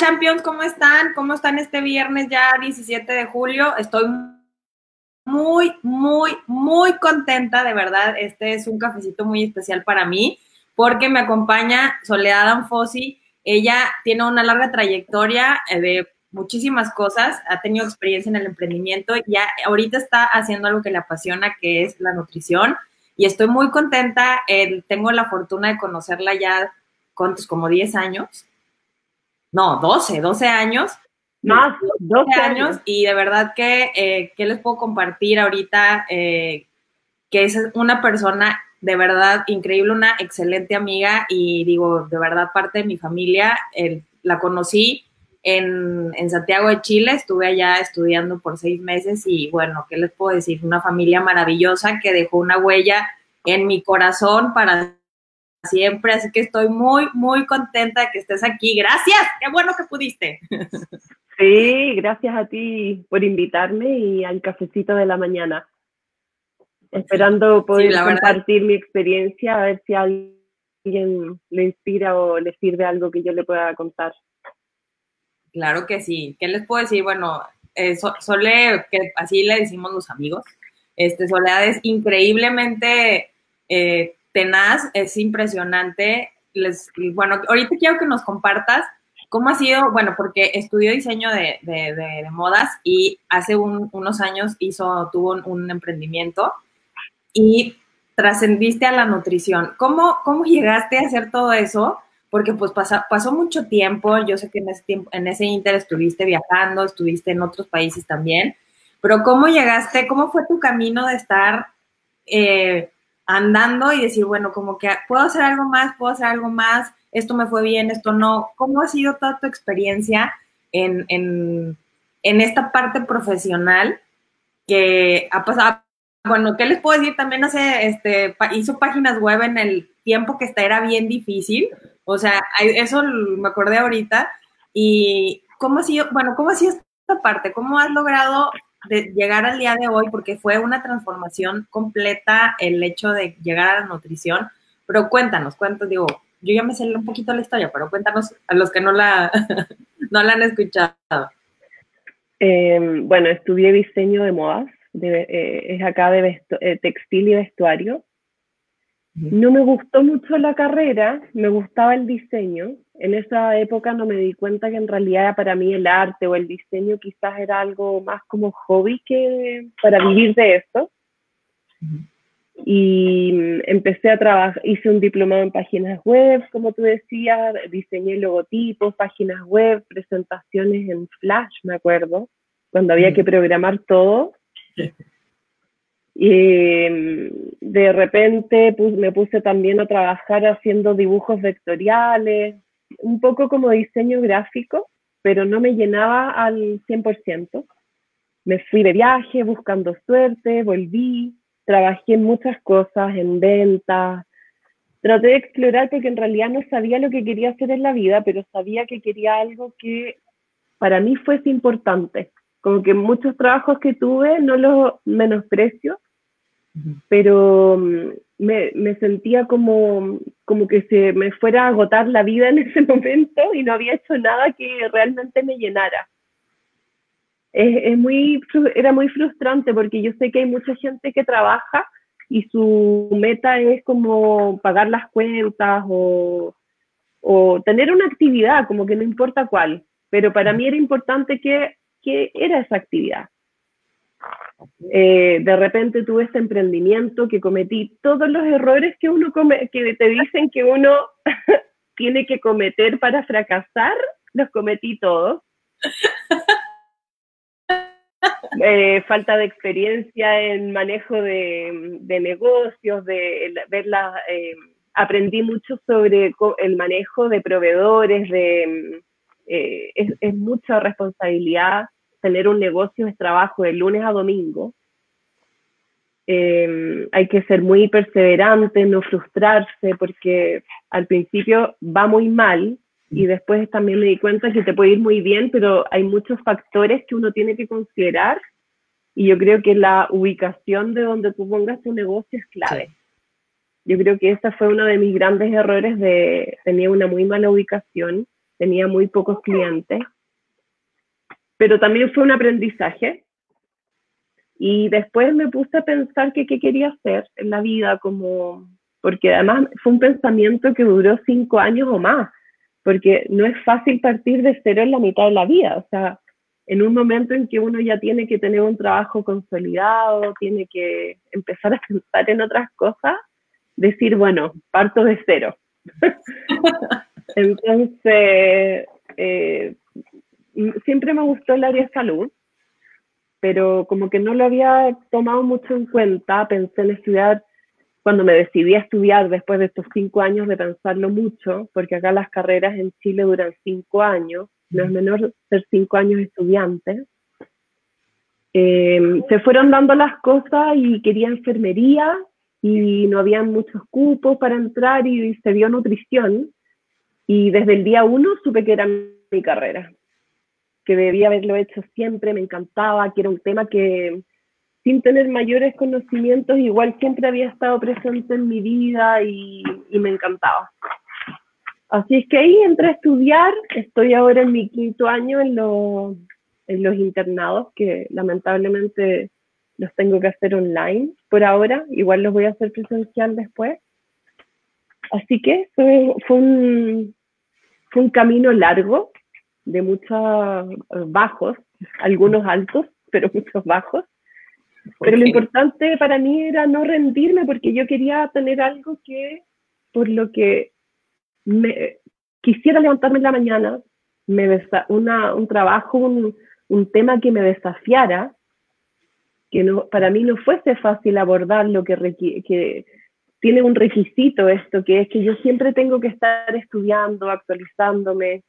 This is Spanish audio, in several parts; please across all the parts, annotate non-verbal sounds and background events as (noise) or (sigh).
Champions, ¿cómo están? ¿Cómo están este viernes ya 17 de julio? Estoy muy, muy, muy contenta, de verdad. Este es un cafecito muy especial para mí porque me acompaña Soledad Anfosi. Ella tiene una larga trayectoria eh, de muchísimas cosas, ha tenido experiencia en el emprendimiento y ya ahorita está haciendo algo que le apasiona, que es la nutrición. Y estoy muy contenta. Eh, tengo la fortuna de conocerla ya, ¿cuántos? Como 10 años no, 12, 12 años. Más, 12 años. Y de verdad que, eh, ¿qué les puedo compartir ahorita? Eh, que es una persona de verdad increíble, una excelente amiga y digo, de verdad parte de mi familia. la conocí en, en, Santiago de Chile, estuve allá estudiando por seis meses y bueno, ¿qué les puedo decir? Una familia maravillosa que dejó una huella en mi corazón para siempre, así que estoy muy, muy contenta de que estés aquí. Gracias, qué bueno que pudiste. Sí, gracias a ti por invitarme y al cafecito de la mañana. Esperando poder compartir mi experiencia, a ver si a alguien le inspira o le sirve algo que yo le pueda contar. Claro que sí. ¿Qué les puedo decir? Bueno, eh, Sole, que así le decimos los amigos, este, Soledad es increíblemente eh, tenaz, es impresionante. Les, bueno, ahorita quiero que nos compartas cómo ha sido, bueno, porque estudió diseño de, de, modas y hace unos años hizo, tuvo un, emprendimiento y trascendiste a la nutrición. ¿Cómo, ¿Cómo llegaste a hacer todo eso? Porque pues pasó mucho tiempo, yo sé que en ese, tiempo, en ese inter estuviste viajando, estuviste en otros países también, pero ¿cómo llegaste, cómo fue tu camino de estar eh, andando y decir, bueno, como que puedo hacer algo más, puedo hacer algo más, esto me fue bien, esto no. ¿Cómo ha sido toda tu experiencia en, en, en esta parte profesional que ha pasado? Bueno, ¿qué les puedo decir? También hace, este, hizo páginas web en el tiempo que está, era bien difícil. O sea, eso me acordé ahorita. Y cómo ha sido, bueno, ¿cómo ha sido esta parte? ¿Cómo has logrado de llegar al día de hoy, porque fue una transformación completa el hecho de llegar a la nutrición. Pero cuéntanos, cuéntanos, digo, yo ya me sé un poquito la historia, pero cuéntanos a los que no la, (laughs) no la han escuchado. Em, bueno, estudié diseño de modas, eh, es acá de eh, textil y vestuario. No me gustó mucho la carrera, me gustaba el diseño, en esa época no me di cuenta que en realidad para mí el arte o el diseño quizás era algo más como hobby que para vivir de esto. Y empecé a trabajar, hice un diplomado en páginas web, como tú decías, diseñé logotipos, páginas web, presentaciones en Flash, me acuerdo, cuando había que programar todo. Y de repente me puse también a trabajar haciendo dibujos vectoriales, un poco como diseño gráfico, pero no me llenaba al 100%. Me fui de viaje buscando suerte, volví, trabajé en muchas cosas, en ventas. Traté de explorar porque en realidad no sabía lo que quería hacer en la vida, pero sabía que quería algo que para mí fuese importante. Como que muchos trabajos que tuve no los menosprecio, pero me, sentía como, como que se me fuera a agotar la vida en (laughs) ese momento y no había hecho nada que realmente me llenara. Es, es muy, era muy frustrante porque yo sé que hay mucha gente que trabaja y su meta es como pagar las cuentas o, o tener una actividad, como que no importa cuál, pero para mí era importante que, que era esa actividad. Eh, de repente tuve este emprendimiento que cometí todos los errores que uno come, que te dicen que uno (laughs) tiene que cometer para fracasar, los cometí todos. (laughs) Eh, falta de experiencia en manejo de, negocios, de ver eh, aprendí mucho sobre el manejo de proveedores, de, es, es mucha responsabilidad tener un negocio es trabajo de lunes a domingo. Em, hay que ser muy perseverante, no frustrarse, porque al principio va muy mal y después también me di cuenta que te puede ir muy bien, pero hay muchos factores que uno tiene que considerar y yo creo que la ubicación de donde tú pongas tu negocio es clave. Yo creo que ese fue uno de mis grandes errores de tener una muy mala ubicación tenía muy pocos clientes, pero también fue un aprendizaje. Y después me puse a pensar que qué quería hacer en la vida, como, porque además fue un pensamiento que duró cinco años o más, porque no es fácil partir de cero en la mitad de la vida, o sea, en un momento en que uno ya tiene que tener un trabajo consolidado, tiene que empezar a pensar en otras cosas, decir, bueno, parto de cero. (laughs) Entonces, eh, siempre me gustó el área de salud, pero como que no lo había tomado mucho en cuenta, pensé en estudiar, cuando me decidí a estudiar después de estos cinco años de pensarlo mucho, porque acá las carreras en Chile duran cinco años, no es menor ser cinco años estudiante. Eh, se fueron dando las cosas y quería enfermería y no había muchos cupos para entrar y se dio nutrición. Y desde el día uno supe que era mi carrera, que debía haberlo hecho siempre, me encantaba, que era un tema que sin tener mayores conocimientos igual siempre había estado presente en mi vida y, y me encantaba. Así es que ahí entré a estudiar, estoy ahora en mi quinto año en, en los internados, que lamentablemente los tengo que hacer online por ahora, igual los voy a hacer presencial después. Así que fue, fue, un, fue un camino largo, de muchos bajos, algunos altos, pero muchos bajos. Pero lo importante para mí era no rendirme porque yo quería tener algo que, por lo que me, quisiera levantarme en la mañana, me una, un trabajo, un, un, tema que me desafiara, que no, para mí no fuese fácil abordar lo que, que tiene un requisito esto, que es que yo siempre tengo que estar estudiando, actualizándome,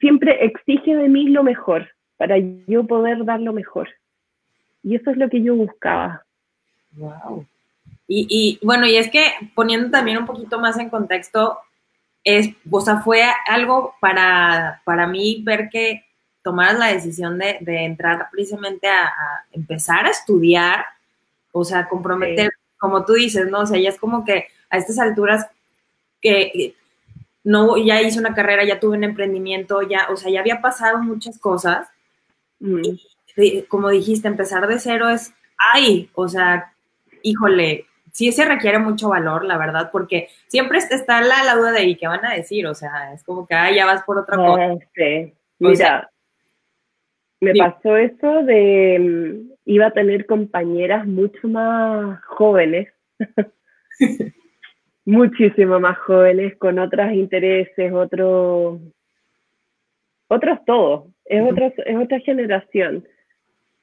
siempre exige de mí lo mejor, para yo poder dar lo mejor. Y eso es lo que yo buscaba. Wow. Y, y, bueno, y es que poniendo también un poquito más en contexto, es, o sea, fue algo para, para mí ver que tomaras la decisión de, de entrar precisamente a, empezar a estudiar, o sea, comprometer, como tú dices, ¿no? O sea, ya es como que a estas alturas que no, ya hice una carrera, ya tuve un emprendimiento, ya, o sea, ya había pasado muchas cosas. Y, como dijiste, empezar de cero es, ay, o sea, híjole, sí se requiere mucho valor, la verdad, porque siempre está la, la duda de, ¿y qué van a decir? O sea, es como que, ah, ya vas por otra cosa. Sí. Mira, me pasó eso de, mm, iba a tener compañeras mucho más jóvenes, (laughs) muchísimo más jóvenes, con otros intereses, otros, otros todos, es, es otra generación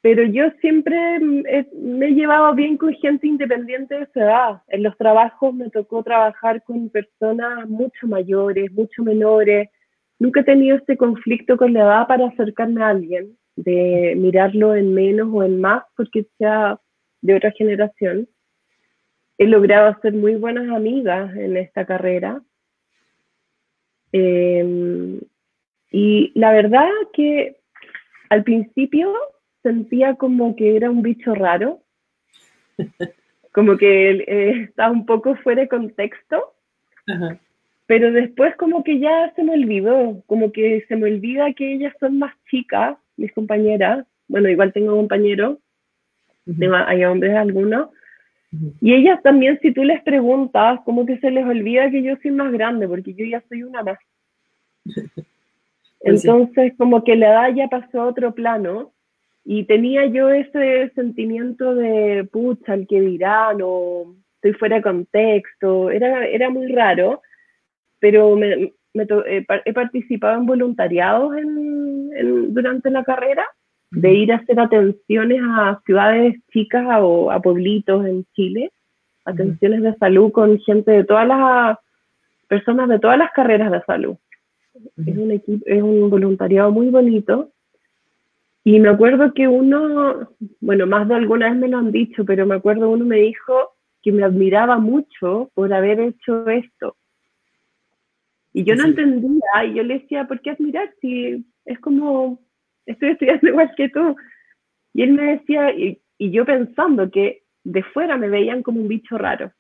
pero yo siempre me he llevado bien con gente independiente de su edad. En los trabajos me tocó trabajar con personas mucho mayores, mucho menores. Nunca he tenido este conflicto con la edad para acercarme a alguien, de mirarlo en menos o en más porque sea de otra generación. He logrado hacer muy buenas amigas en esta carrera. Em, y la verdad que al principio sentía como que era un bicho raro, (laughs) como que eh, estaba un poco fuera de contexto, pero después como que ya se me olvidó, como que se me olvida que ellas son más chicas, mis compañeras, bueno, igual tengo compañeros, hay hombres algunos, y ellas también, si tú les preguntas, como que se les olvida que yo soy más grande, porque yo ya soy una más. (laughs) Pues Entonces, como que la edad ya pasó a otro plano y tenía yo ese sentimiento de, pucha, el que dirán, o estoy fuera de contexto, era, era muy raro, pero me, he, participado en voluntariados en, durante la carrera, de ir a hacer atenciones a ciudades chicas o a pueblitos en Chile, atenciones de salud con gente de todas las personas de todas las carreras de salud. Es un, equipo, es un voluntariado muy bonito. Y me acuerdo que uno, bueno, más de alguna vez me lo han dicho, pero me acuerdo uno me dijo que me admiraba mucho por haber hecho esto. Y yo no entendía, y yo le decía, ¿por qué admirar si es como, estoy estudiando (laughs) igual que tú? Y él me decía, y, yo pensando que de fuera me veían como un bicho raro.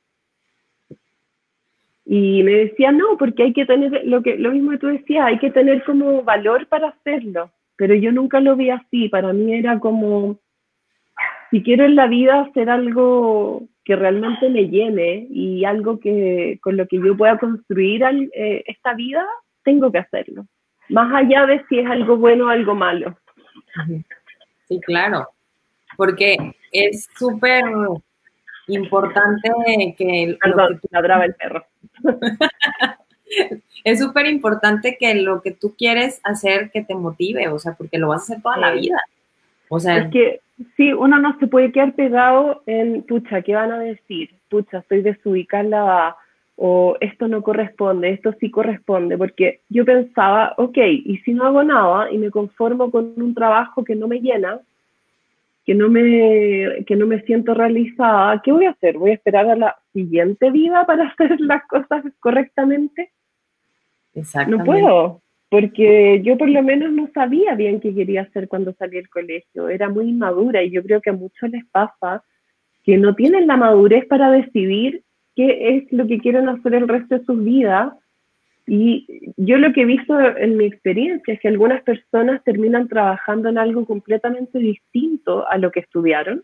Y me decía, no, porque hay que tener, lo, que, lo mismo que tú decías, hay que tener como valor para hacerlo. Pero yo nunca lo vi así, para mí era como, si quiero en la vida hacer algo que realmente me llene y algo que con lo que yo pueda construir eh, esta vida, tengo que hacerlo. Más allá de si es algo bueno o algo malo. Sí, claro. Porque es súper importante que... Perdón, ladraba el perro. (laughs) es súper importante que lo que tú quieres hacer que te motive, o sea, porque lo vas a hacer toda la vida. O sea, es que sí, uno no se puede quedar pegado en, pucha, ¿qué van a decir? Pucha, estoy desubicada o esto no corresponde, esto sí corresponde, porque yo pensaba, ok, y si no hago nada y me conformo con un trabajo que no me llena, que no me, que no me siento realizada, ¿qué voy a hacer? ¿Voy a esperar a la siguiente vida para (laughs) hacer las cosas correctamente? No puedo, porque yo por lo menos no sabía bien qué quería hacer cuando salí del colegio, era muy inmadura y yo creo que a muchos les pasa que no tienen la madurez para decidir qué es lo que quieren hacer el resto de sus vidas y yo lo que he visto en mi experiencia es que algunas personas terminan trabajando en algo completamente distinto a lo que estudiaron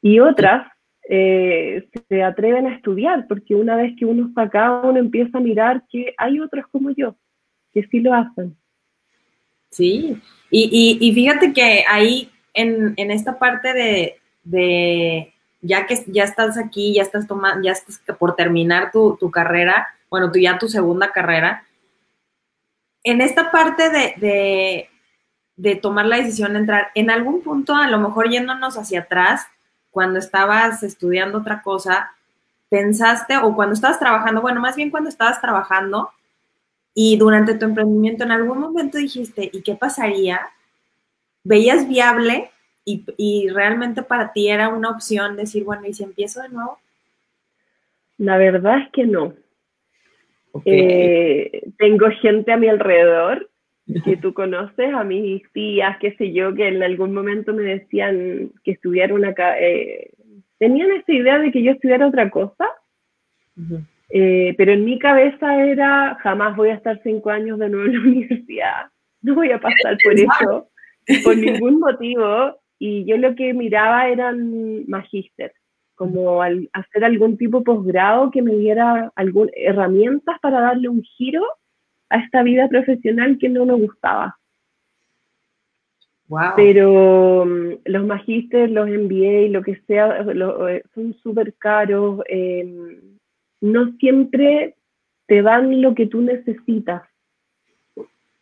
y otras eh, se atreven a estudiar porque una vez que uno está acá, uno empieza a mirar que hay otros como yo que sí lo hacen. Sí, y, y, fíjate que ahí en, en esta parte de, de, ya que ya estás aquí, ya estás tomando, ya estás por terminar tu, tu carrera, bueno, tú ya tu segunda carrera, en esta parte de, de, tomar la decisión de entrar, en algún punto, a lo mejor yéndonos hacia atrás, cuando estabas estudiando otra cosa, pensaste, o cuando estabas trabajando, bueno, más bien cuando estabas trabajando y durante tu emprendimiento, en algún momento dijiste, ¿y qué pasaría? ¿Veías viable y, y realmente para ti era una opción decir, bueno, ¿y si empiezo de nuevo? La verdad es que no. Eh, tengo gente a mi alrededor que tú conoces, a mis tías, qué sé yo, que en algún momento me decían que estudiara una... Eh, tenían esa idea de que yo estudiara otra cosa, eh, pero en mi cabeza era, jamás voy a estar cinco años de nuevo en la (laughs) universidad, no voy a pasar por eso, por ningún motivo, y yo lo que miraba eran magíster como al hacer algún tipo de posgrado que me diera algún, herramientas para darle un giro a esta vida profesional que no me gustaba. Pero mm, los magísteres, los MBA, lo que sea, eh, son súper caros. Em, no siempre te dan lo que tú necesitas.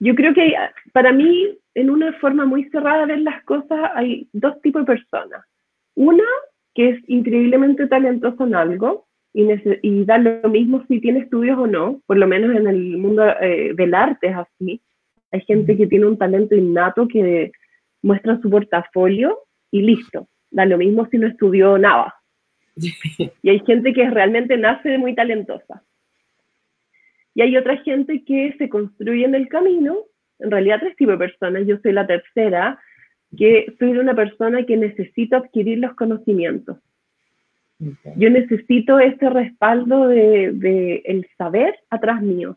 Yo creo que para mí, en una forma muy cerrada de ver las cosas, hay dos tipos de personas. Una que es increíblemente talentoso en algo y, y, da lo mismo si tiene estudios o no, por lo menos en el mundo eh, del arte es así. Hay gente que tiene un talento innato que muestra su portafolio y listo, da lo mismo si no estudió nada. Y hay gente que realmente nace muy talentosa. Y hay otra gente que se construye en el camino, en realidad tres tipos de personas, yo soy la tercera, que soy una persona que necesito adquirir los conocimientos. Yo necesito ese respaldo de, el saber atrás mío.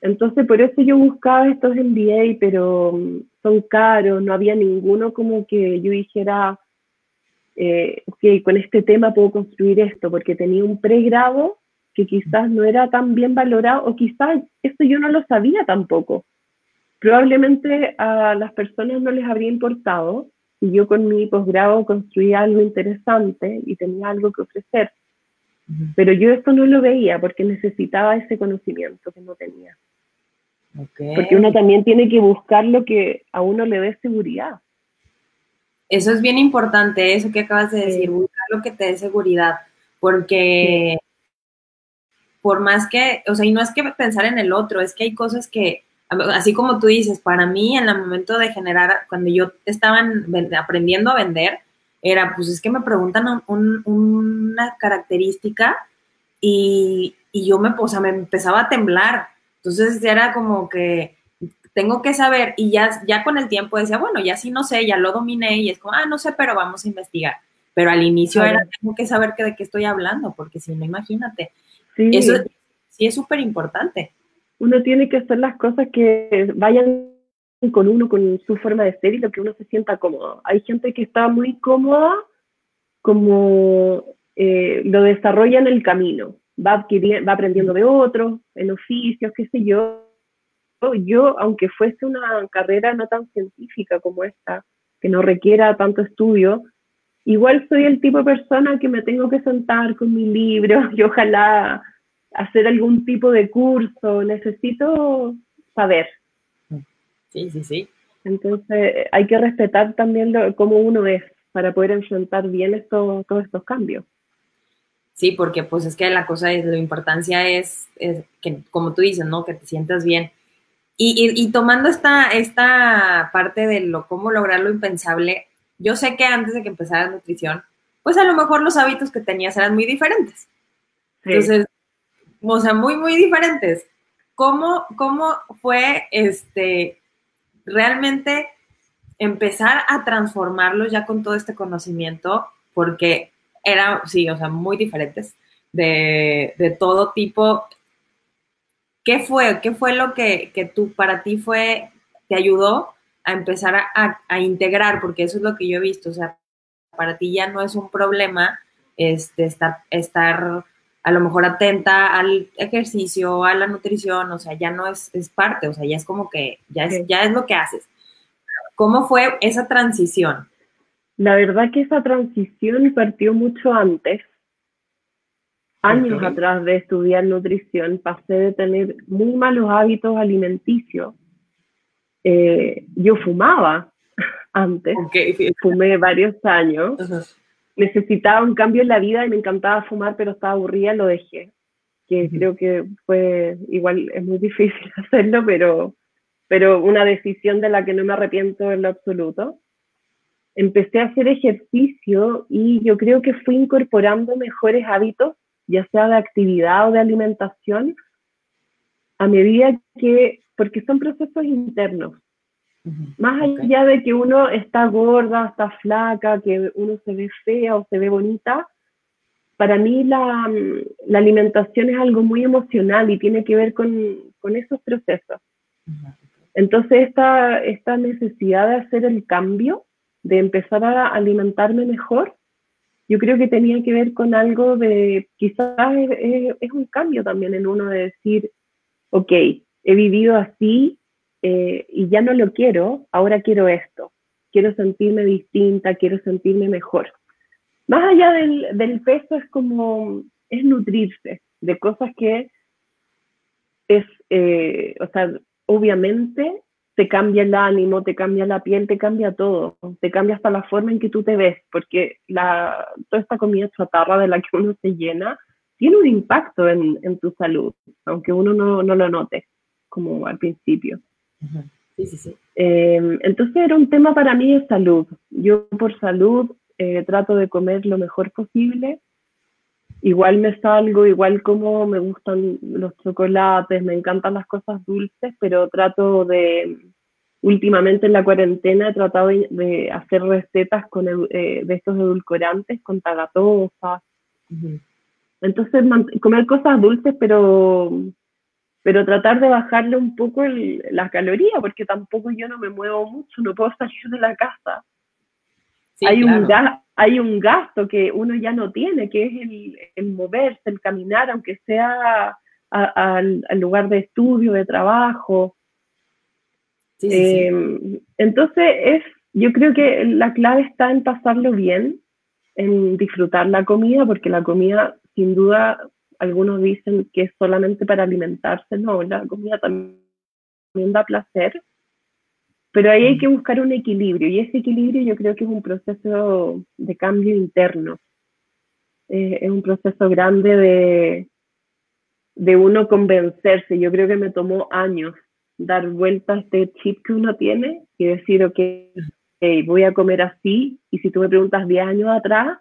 Entonces, por eso yo buscaba estos MBA, pero mm, son caros, no había ninguno como que yo dijera, eh, ok, con este tema puedo construir esto, porque tenía un pregrado que quizás no era tan bien valorado, o quizás esto yo no lo sabía tampoco probablemente a las personas no les habría importado si yo con mi posgrado construía algo interesante y tenía algo que ofrecer. Pero yo esto no lo veía porque necesitaba ese conocimiento que no tenía. Porque uno también tiene que buscar lo que a uno le dé seguridad. Eso es bien importante, eso que acabas de decir, buscar lo que te dé seguridad, porque por más que, o sea, y no es que pensar en el otro, es que hay cosas que así como tú dices, para mí en el momento de generar, cuando yo estaba aprendiendo a vender, era, pues es que me preguntan una característica y, yo me, o me empezaba a temblar. Entonces era como que tengo que saber y ya, ya con el tiempo decía, bueno, ya sí no sé, ya lo dominé y es como, ah, no sé, pero vamos a investigar. pero al inicio era, tengo que saber que de qué estoy hablando, porque si no, imagínate. Eso sí es súper importante. Uno tiene que hacer las cosas que vayan con uno, con su forma de ser y lo que uno se sienta cómodo. Hay gente que está muy cómoda, como eh, lo desarrolla en el camino, va, va aprendiendo de otros, en oficios, qué sé yo. Yo, aunque fuese una carrera no tan científica como esta, que no requiera tanto estudio, igual soy el tipo de persona que me tengo que sentar con mi libro (laughs) y ojalá hacer algún tipo de curso, necesito saber. Sí, sí, sí. Entonces hay que respetar también lo, cómo uno es para poder enfrentar bien esto, todos estos cambios. Sí, porque pues es que la cosa es, la importancia es, que, como tú dices, ¿no? Que te sientas bien. Y, y, tomando esta, esta parte de lo, cómo lograr lo impensable, yo sé que antes de que empezara nutrición, pues a lo mejor los hábitos que tenías eran muy diferentes. Entonces, o sea, muy, muy diferentes. ¿Cómo, cómo fue este, realmente empezar a transformarlos ya con todo este conocimiento? Porque eran, sí, o sea, muy diferentes, de, de todo tipo. ¿Qué fue? ¿Qué fue lo que, que tú, para ti fue, te ayudó a empezar a, a, integrar? Porque eso es lo que yo he visto, o sea, para ti ya no es un problema este, estar, estar a lo mejor atenta al ejercicio, a la nutrición, o sea, ya no es, es parte, o sea, ya es como que, ya es, ya es lo que haces. ¿Cómo fue esa transición? La verdad que esa transición partió mucho antes. Años atrás de estudiar nutrición, pasé de tener muy malos hábitos alimenticios. Eh, yo fumaba (laughs) antes, fumé varios años necesitaba un cambio en la vida y me encantaba fumar, pero estaba aburrida, lo dejé. Que creo que fue, igual es muy (laughs) difícil hacerlo, pero, pero una decisión de la que no me arrepiento en lo absoluto. Empecé a hacer ejercicio y yo creo que fui incorporando mejores hábitos, ya sea de actividad o de alimentación, a medida que, porque son procesos internos, más allá de que uno está gorda, está flaca, que uno se ve fea o se ve bonita, para mí la, la alimentación es algo muy emocional y tiene que ver con, con esos procesos. Entonces, esta, esta necesidad de hacer el cambio, de empezar a alimentarme mejor, yo creo que tenía que ver con algo de, quizás es, es un cambio también en uno de decir, ok, he vivido así, eh, y ya no lo quiero, ahora quiero esto, quiero sentirme distinta, quiero sentirme mejor. Más allá del, peso es como, es nutrirse de cosas que es, eh, o sea, obviamente te cambia el ánimo, te cambia la piel, te cambia todo, te cambia hasta la forma en que tú te ves, porque la, toda esta comida chatarra de la que uno se llena tiene un impacto en, en tu salud, aunque uno no, no, lo note, como al principio. Sí, sí, sí. Em, entonces era un tema para mí de salud. Yo por salud eh, trato de comer lo mejor posible. Igual me salgo, igual como me gustan los chocolates, me encantan las cosas dulces, pero trato de, últimamente en la cuarentena he tratado de, hacer recetas con eh, de estos edulcorantes, con tagatosas. Entonces, comer cosas dulces, pero pero tratar de bajarle un poco la caloría, porque tampoco yo no me muevo mucho, no puedo salir de la casa. hay, un hay un gasto que uno ya no tiene, que es el, moverse, el caminar, aunque sea al, lugar de estudio, de trabajo. Em, entonces, es, yo creo que la clave está en pasarlo bien, en disfrutar la comida, porque la comida sin duda algunos dicen que es solamente para alimentarse, no, la comida también da placer, pero ahí hay mm. que buscar un equilibrio y ese equilibrio yo creo que es un proceso de cambio interno, eh, es un proceso grande de, de uno convencerse, yo creo que me tomó años dar vuelta a este chip que uno tiene y decir, ok, voy a comer así, y si tú me preguntas 10 años atrás,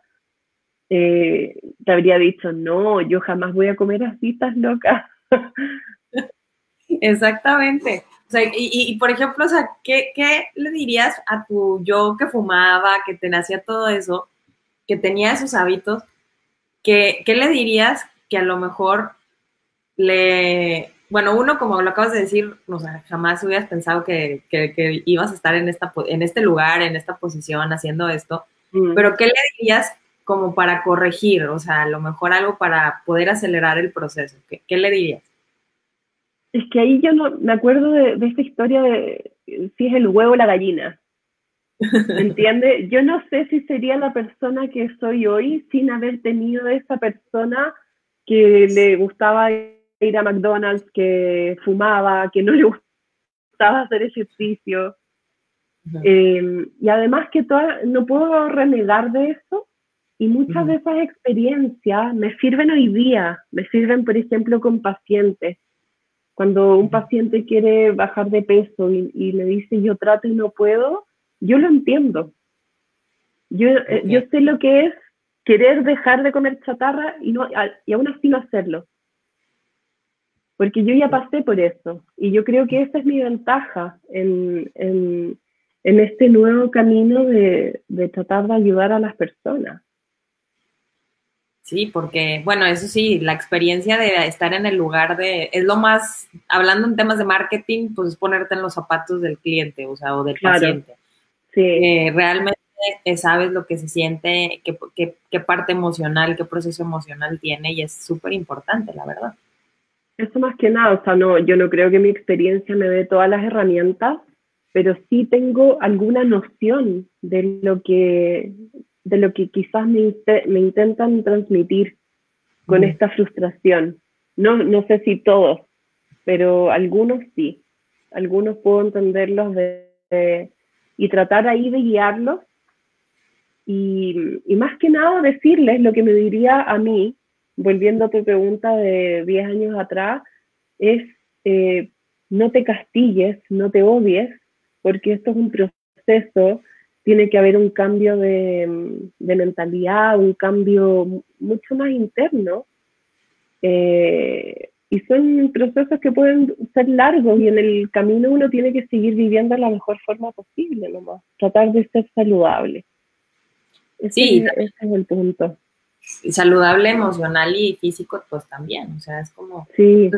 eh, te habría dicho, no, yo jamás voy a comer así, estás loca. (laughs) Exactamente. O sea, y, por ejemplo, o sea, ¿qué, le dirías a tu yo que fumaba, que te nacía todo eso? que tenía esos hábitos, ¿qué, ¿qué le dirías que a lo mejor le, bueno, uno, como lo acabas de decir, o sea, jamás hubieras pensado que, que, ibas a estar en, esta, en este lugar, en esta posición, haciendo esto, mm. pero ¿qué le dirías como para corregir? O sea, a lo mejor algo para poder acelerar el proceso. ¿Qué, qué le dirías? Es que ahí yo no me acuerdo de, de esta historia de si es el huevo o la gallina. ¿Me (laughs) entiende? Yo no sé si sería la persona que soy hoy sin haber tenido esa persona que le gustaba ir a McDonald's, que fumaba, que no le gustaba hacer ejercicio. Eh, y además que toda, no puedo renegar de eso. Y muchas de esas experiencias me sirven hoy día, me sirven, por ejemplo, con pacientes. Cuando un paciente quiere bajar de peso y, y me dice yo trato y no puedo, yo lo entiendo. Yo, eh, yo sé lo que es querer dejar de comer chatarra y, no, y aún así no hacerlo. Porque yo ya pasé por eso y yo creo que esa es mi ventaja en, en, en este nuevo camino de, de tratar de ayudar a las personas. Sí, porque, bueno, eso sí, la experiencia de estar en el lugar de, es lo más, hablando en temas de marketing, pues es ponerte en los zapatos del cliente, o sea, o del paciente. Sí. Eh, realmente sabes lo que se siente, qué, qué, qué, parte emocional, qué proceso emocional tiene y es súper importante, la verdad. Eso más que nada, o sea, no, yo no creo que mi experiencia me dé todas las herramientas, pero sí tengo alguna noción de lo que, de lo que quizás me, me intentan transmitir con esta frustración. No, no sé si todos, pero algunos sí. Algunos puedo entenderlos de y tratar ahí de guiarlos y, más que nada decirles lo que me diría a mí, volviendo a tu pregunta de 10 años atrás, es eh, no te castigues, no te odies, porque esto es un proceso, tiene que haber un cambio de, de mentalidad, un cambio mucho más interno. Eh, y son procesos que pueden ser largos y en el camino uno tiene que seguir viviendo de la mejor forma posible, nomás, tratar de ser saludable. sí, ese es el punto. Saludable emocional y físico, pues también, o sea, es como... Sí.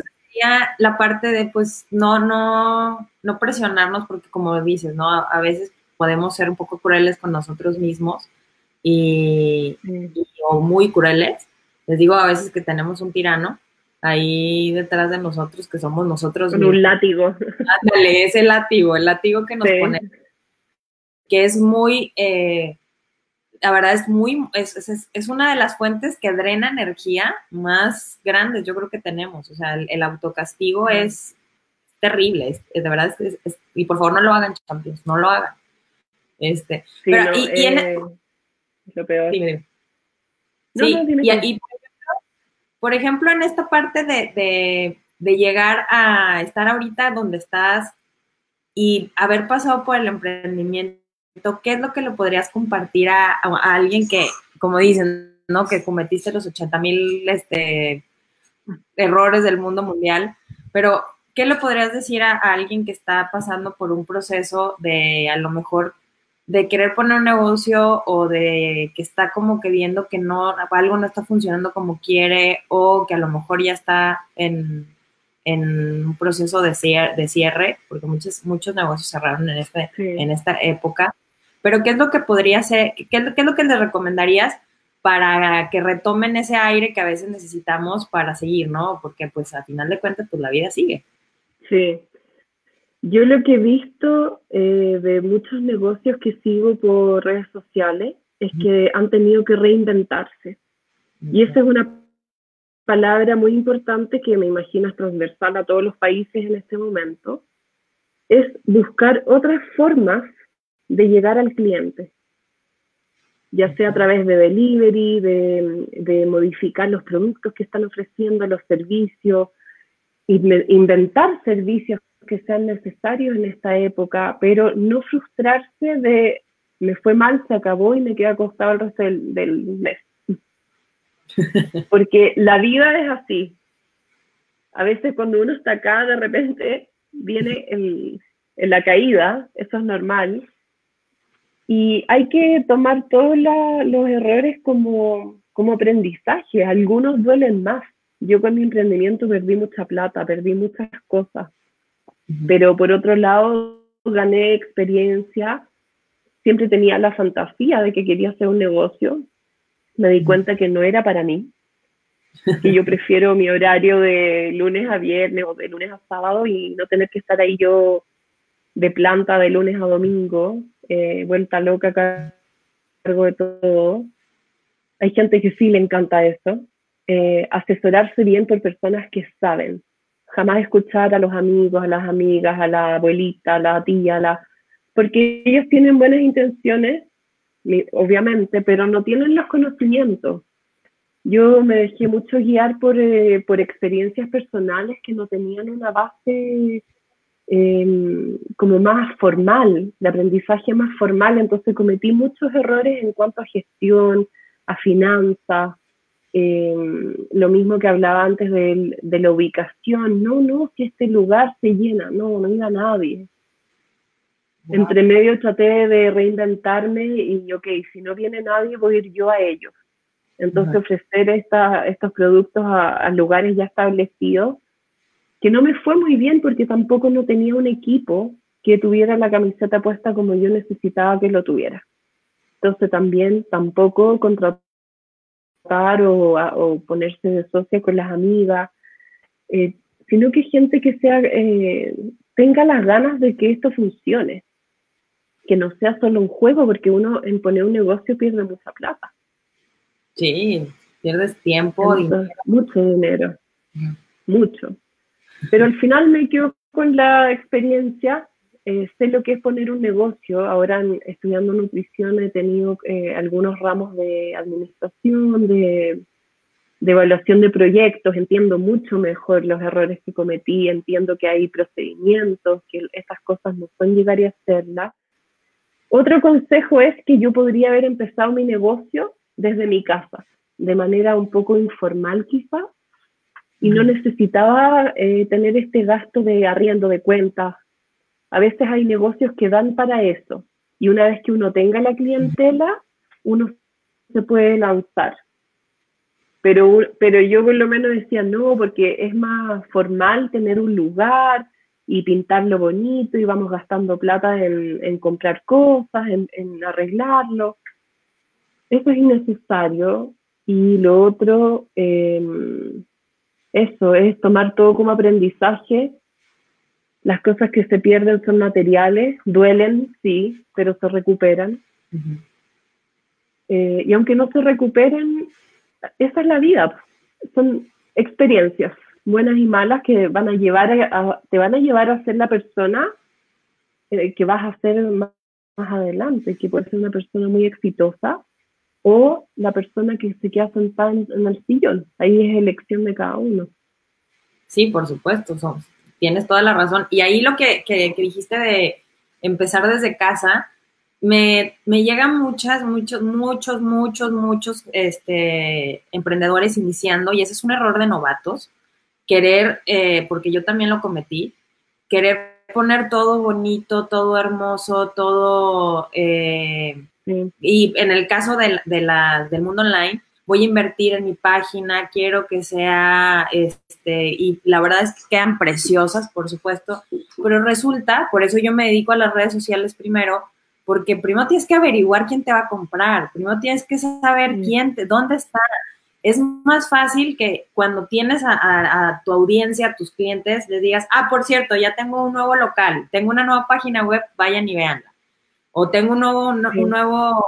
la parte de, pues, no, no, no presionarnos, porque como dices, ¿no? A, veces podemos ser un poco crueles con nosotros mismos y, y, o muy crueles. Les digo a veces que tenemos un tirano, ahí detrás de nosotros, que somos nosotros. Con un látigo. Ándale, ese látigo, el látigo que nos pone, que es muy, eh, la verdad es muy, es, es, es, una de las fuentes que drena energía más grandes, yo creo que tenemos. O sea, el, autocastigo es terrible, es, de verdad, y por favor no lo hagan, champions, no lo hagan. Este, pero, y, y en, eh, lo peor. Sí, y, por ejemplo, en esta parte de, llegar a estar ahorita donde estás y haber pasado por el emprendimiento, ¿qué es lo que le podrías compartir a, alguien que, como dicen, ¿no? Que cometiste los 80 mil este, errores del mundo mundial, pero ¿qué le podrías decir a, alguien que está pasando por un proceso de a lo mejor de querer poner un negocio o de que está como que viendo que no, algo no está funcionando como quiere o que a lo mejor ya está en, un proceso de cierre, de cierre, porque muchos, muchos negocios cerraron en, este, en esta época. Pero ¿qué es lo que podría ser, qué, qué es lo que les recomendarías para que retomen ese aire que a veces necesitamos para seguir, ¿no? Porque pues a final de cuentas pues la vida sigue. Sí, yo lo que he visto eh, de muchos negocios que sigo por redes sociales es que han tenido que reinventarse. Y esa es una palabra muy importante que me imagino es transversal a todos los países en este momento, es buscar otras formas de llegar al cliente, ya sea a través de delivery, de, de modificar los productos que están ofreciendo, los servicios, inventar servicios que sean necesarios en esta época, pero no frustrarse de me fue mal, se acabó y me queda acostado el resto del, mes. (laughs) Porque la vida es así. A veces cuando uno está acá, de repente viene el, la caída, eso es normal, Y hay que tomar todos los errores como, como aprendizaje. Algunos duelen más. Yo con mi emprendimiento perdí mucha plata, perdí muchas cosas. Pero por otro lado, gané experiencia. Siempre tenía la fantasía de que quería hacer un negocio. Me di cuenta que no era para mí. (laughs) Que yo prefiero mi horario de lunes a viernes o de lunes a sábado y no tener que estar ahí yo de planta de lunes a domingo, eh, vuelta loca a cargo de todo. Hay gente que sí le encanta eso. Eh, asesorarse bien por personas que saben. Jamás escuchar a los amigos, a las amigas, a la abuelita, a la tía, a la... porque ellos tienen buenas intenciones, obviamente, pero no tienen los conocimientos. Yo me dejé mucho guiar por, eh, por experiencias personales que no tenían una base Em, como más formal, de aprendizaje más formal, entonces cometí muchos errores en cuanto a gestión, a finanzas, em, lo mismo que hablaba antes de, de, la ubicación, no, no, si este lugar se llena, no, no iba nadie. Entre medio traté de reinventarme y, ok, si no viene nadie, voy a ir yo a ellos. Entonces ofrecer esta, estos productos a, a lugares ya establecidos que no me fue muy bien porque tampoco no tenía un equipo que tuviera la camiseta puesta como yo necesitaba que lo tuviera. Entonces también tampoco contratar o, ponerse de socia con las amigas, eh, sino que gente que sea, eh, tenga las ganas de que esto funcione, que no sea solo un juego, porque uno en poner un negocio pierde mucha plata. Sí, pierdes tiempo. Mucho dinero, mucho. Pero al final me quedo con la experiencia, eh, sé lo que es poner un negocio, ahora estudiando nutrición he tenido eh, algunos ramos de administración, de, de evaluación de proyectos, entiendo mucho mejor los errores que cometí, entiendo que hay procedimientos, que estas cosas no son llegar y hacerlas. Otro consejo es que yo podría haber empezado mi negocio desde mi casa, de manera un poco informal quizá, y no necesitaba eh, tener este gasto de arriendo de cuentas. A veces hay negocios que dan para eso y una vez que uno tenga la clientela, uno se puede lanzar. Pero, pero yo por lo menos decía, no, porque es más formal tener un lugar y pintarlo bonito y vamos gastando plata en, en comprar cosas, en, arreglarlo. Eso es innecesario. Y lo otro, eh, eso, es tomar todo como aprendizaje. Las cosas que se pierden son materiales, duelen, sí, pero se recuperan. Eh, y aunque no se recuperen, esa es la vida. Son experiencias buenas y malas que van a llevar a, te van a llevar a ser la persona eh, que vas a ser más, más adelante, que puede ser una persona muy exitosa o la persona que se queda sentada en, el sillón. Ahí es elección de cada uno. Sí, por supuesto, son, tienes toda la razón. Y ahí lo que, que, dijiste de empezar desde casa, me, me, llegan muchas, muchos, muchos, muchos, muchos este, emprendedores iniciando, y ese es un error de novatos, querer, eh, porque yo también lo cometí, querer poner todo bonito, todo hermoso, todo eh, y en el caso del, de la, del mundo online, voy a invertir en mi página, quiero que sea, este, y la verdad es que quedan preciosas, por supuesto, pero resulta, por eso yo me dedico a las redes sociales primero, porque primero tienes que averiguar quién te va a comprar, primero tienes que saber quién, te, dónde está. Es más fácil que cuando tienes a, a, tu audiencia, a tus clientes, les digas, ah, por cierto, ya tengo un nuevo local, tengo una nueva página web, vayan y veanla o tengo un nuevo, un nuevo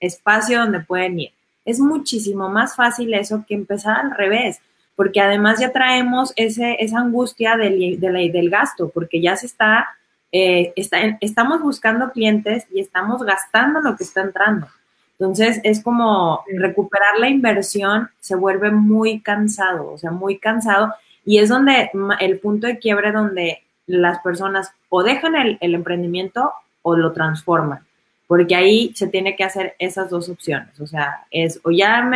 espacio donde pueden ir. Es muchísimo más fácil eso que empezar al revés, porque además ya traemos ese, esa angustia del, del gasto, porque ya se está, eh, está, estamos buscando clientes y estamos gastando lo que está entrando. Entonces es como recuperar la inversión se vuelve muy cansado, o sea, muy cansado. Y es donde el punto de quiebre donde las personas o dejan el, el emprendimiento o lo transforman, porque ahí se tiene que hacer esas dos opciones, o sea, es o ya,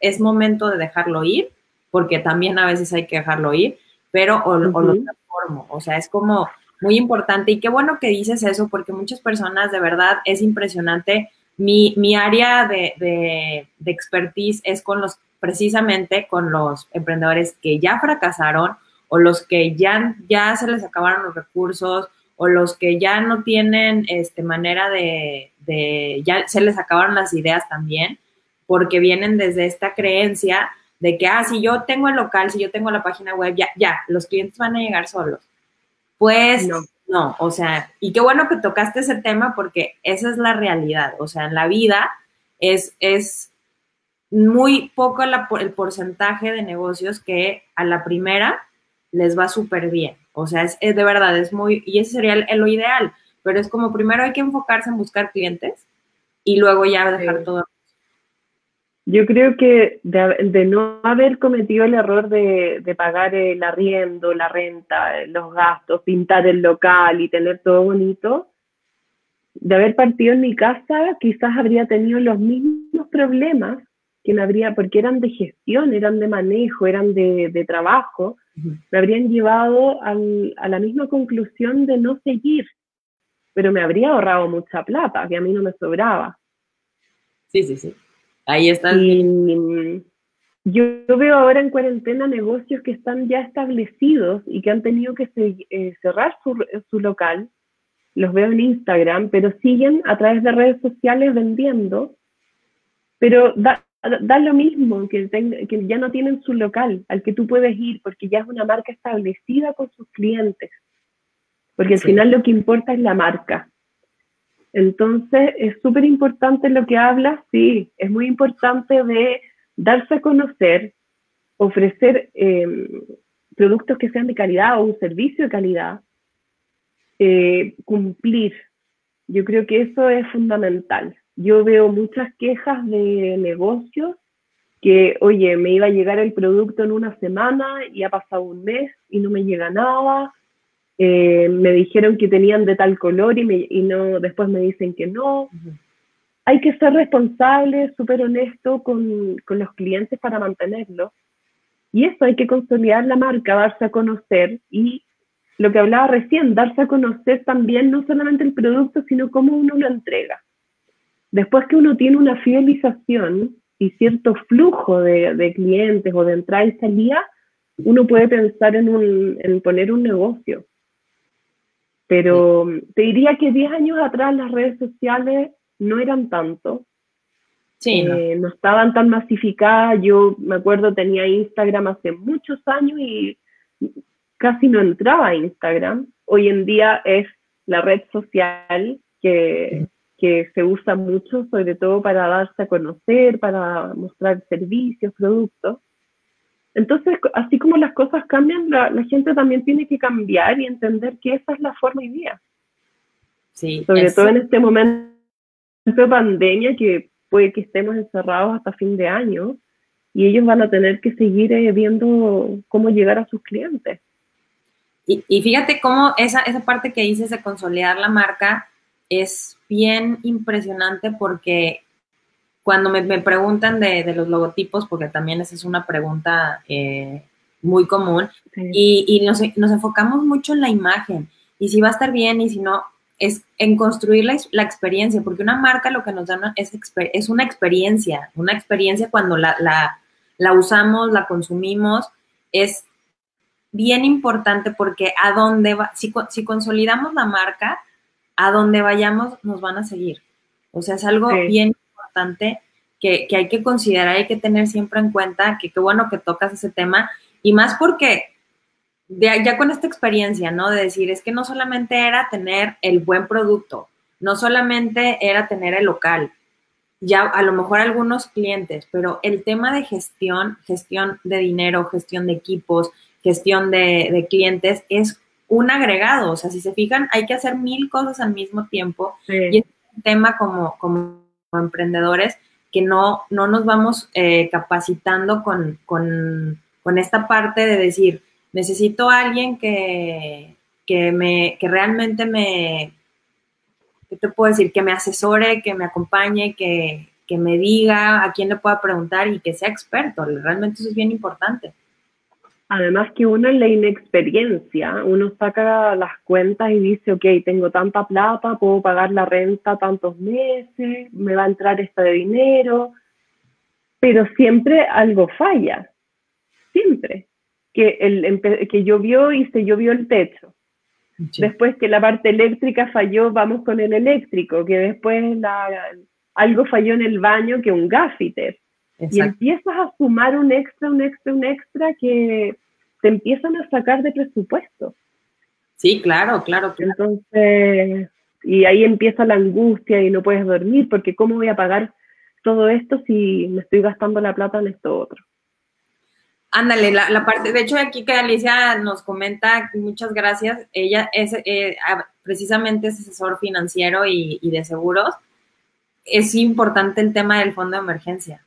es momento de dejarlo ir, porque también a veces hay que dejarlo ir, pero o, lo transformo, o sea, es como muy importante. Y qué bueno que dices eso, porque muchas personas, de verdad, es impresionante. Mi, mi área de, de, de expertise es con los, precisamente con los emprendedores que ya fracasaron o los que ya, ya se les acabaron los recursos o los que ya no tienen este, manera de, de, ya se les acabaron las ideas también, porque vienen desde esta creencia de que, ah, si yo tengo el local, si yo tengo la página web, ya, ya, los clientes van a llegar solos. Pues no. no, o sea, y qué bueno que tocaste ese tema porque esa es la realidad, o sea, en la vida es, es muy poco el porcentaje de negocios que a la primera les va súper bien. O sea, es, de verdad, es muy, y ese sería lo ideal, pero es como primero hay que enfocarse en buscar clientes y luego ya dejar todo. Yo creo que de, no haber cometido el error de, de, pagar el arriendo, la renta, los gastos, pintar el local y tener todo bonito, de haber partido en mi casa, quizás habría tenido los mismos problemas que me habría, porque eran de gestión, eran de manejo, eran de, de trabajo, me habrían llevado al, a la misma conclusión de no seguir, pero me habría ahorrado mucha plata, que a mí no me sobraba. Sí, sí, sí. Ahí está. Y, yo veo ahora en cuarentena negocios que están ya establecidos y que han tenido que eh, cerrar su, su, local. Los veo en Instagram, pero siguen a través de redes sociales vendiendo. Pero da, da lo mismo que, que ya no tienen su local al que tú puedes ir porque ya es una marca establecida con sus clientes. Porque al final lo que importa es la marca. Entonces, es súper importante lo que hablas, sí, es muy importante de darse a conocer, ofrecer em, productos que sean de calidad o un servicio de calidad, eh, cumplir. Yo creo que eso es fundamental. Yo veo muchas quejas de negocios que, oye, me iba a llegar el producto en una semana y ha pasado un mes y no me llega nada. Eh, me dijeron que tenían de tal color y, me, y no, después me dicen que no. Hay que ser responsable, súper honesto con, con los clientes para mantenerlo. Y eso hay que consolidar la marca, darse a conocer y lo que hablaba recién, darse a conocer también no solamente el producto, sino cómo uno lo entrega. Después que uno tiene una fidelización y cierto flujo de, clientes o de entrada y salida, uno puede pensar en, un, en poner un negocio. Pero te diría que 10 años atrás las redes sociales no eran tanto. Sí, no. Eh, no. estaban tan masificadas. Yo me acuerdo, tenía Instagram hace muchos años y casi no entraba a Instagram. Hoy en día es la red social que, que se usa mucho, sobre todo para darse a conocer, para mostrar servicios, productos. Entonces, así como las cosas cambian, la, gente también tiene que cambiar y entender que esa es la forma hoy día. Sí, sobre todo en este momento de pandemia que puede que estemos encerrados hasta fin de año y ellos van a tener que seguir eh, viendo cómo llegar a sus clientes. Y, y, fíjate cómo esa, esa parte que dices de consolidar la marca, es bien impresionante porque cuando me, preguntan de, los logotipos, porque también esa es una pregunta eh, muy común, y, nos, enfocamos mucho en la imagen, y si va a estar bien y si no, es en construir la, experiencia, porque una marca lo que nos da es, es una experiencia, una experiencia cuando la, la usamos, la consumimos, es bien importante porque a dónde va, si, si consolidamos la marca, a donde vayamos nos van a seguir. O sea, es algo bien importante que, hay que considerar, hay que tener siempre en cuenta, que qué bueno que tocas ese tema, y más porque ya con esta experiencia, ¿no? De decir, es que no solamente era tener el buen producto, no solamente era tener el local, ya a lo mejor algunos clientes, pero el tema de gestión, gestión de dinero, gestión de equipos, gestión de, de clientes es un agregado. O sea, si se fijan, hay que hacer mil cosas al mismo tiempo. Y es un tema como, como emprendedores que no, no nos vamos eh, capacitando con, con, con, esta parte de decir, necesito a alguien que, que, me, que realmente me, ¿qué te puedo decir? Que me asesore, que me acompañe, que, que me diga a quién le pueda preguntar y que sea experto. Realmente eso es bien importante. Además que uno en la inexperiencia, uno saca las cuentas y dice, ok, tengo tanta plata, puedo pagar la renta tantos meses, me va a entrar esta de dinero, pero siempre algo falla, siempre. Que, el, que llovió y se llovió el techo. Después que la parte eléctrica falló, vamos con el eléctrico, que después algo falló en el baño, que un gaffiter y empiezas a sumar un extra, un extra, un extra que te empiezan a sacar de presupuesto. Sí, claro, claro. Entonces, y ahí empieza la angustia y no puedes dormir porque ¿cómo voy a pagar todo esto si me estoy gastando la plata en esto otro? Ándale, la, parte, de hecho aquí que Alicia nos comenta, muchas gracias, ella es eh, precisamente es asesor financiero y, y de seguros. Es importante el tema del fondo de emergencia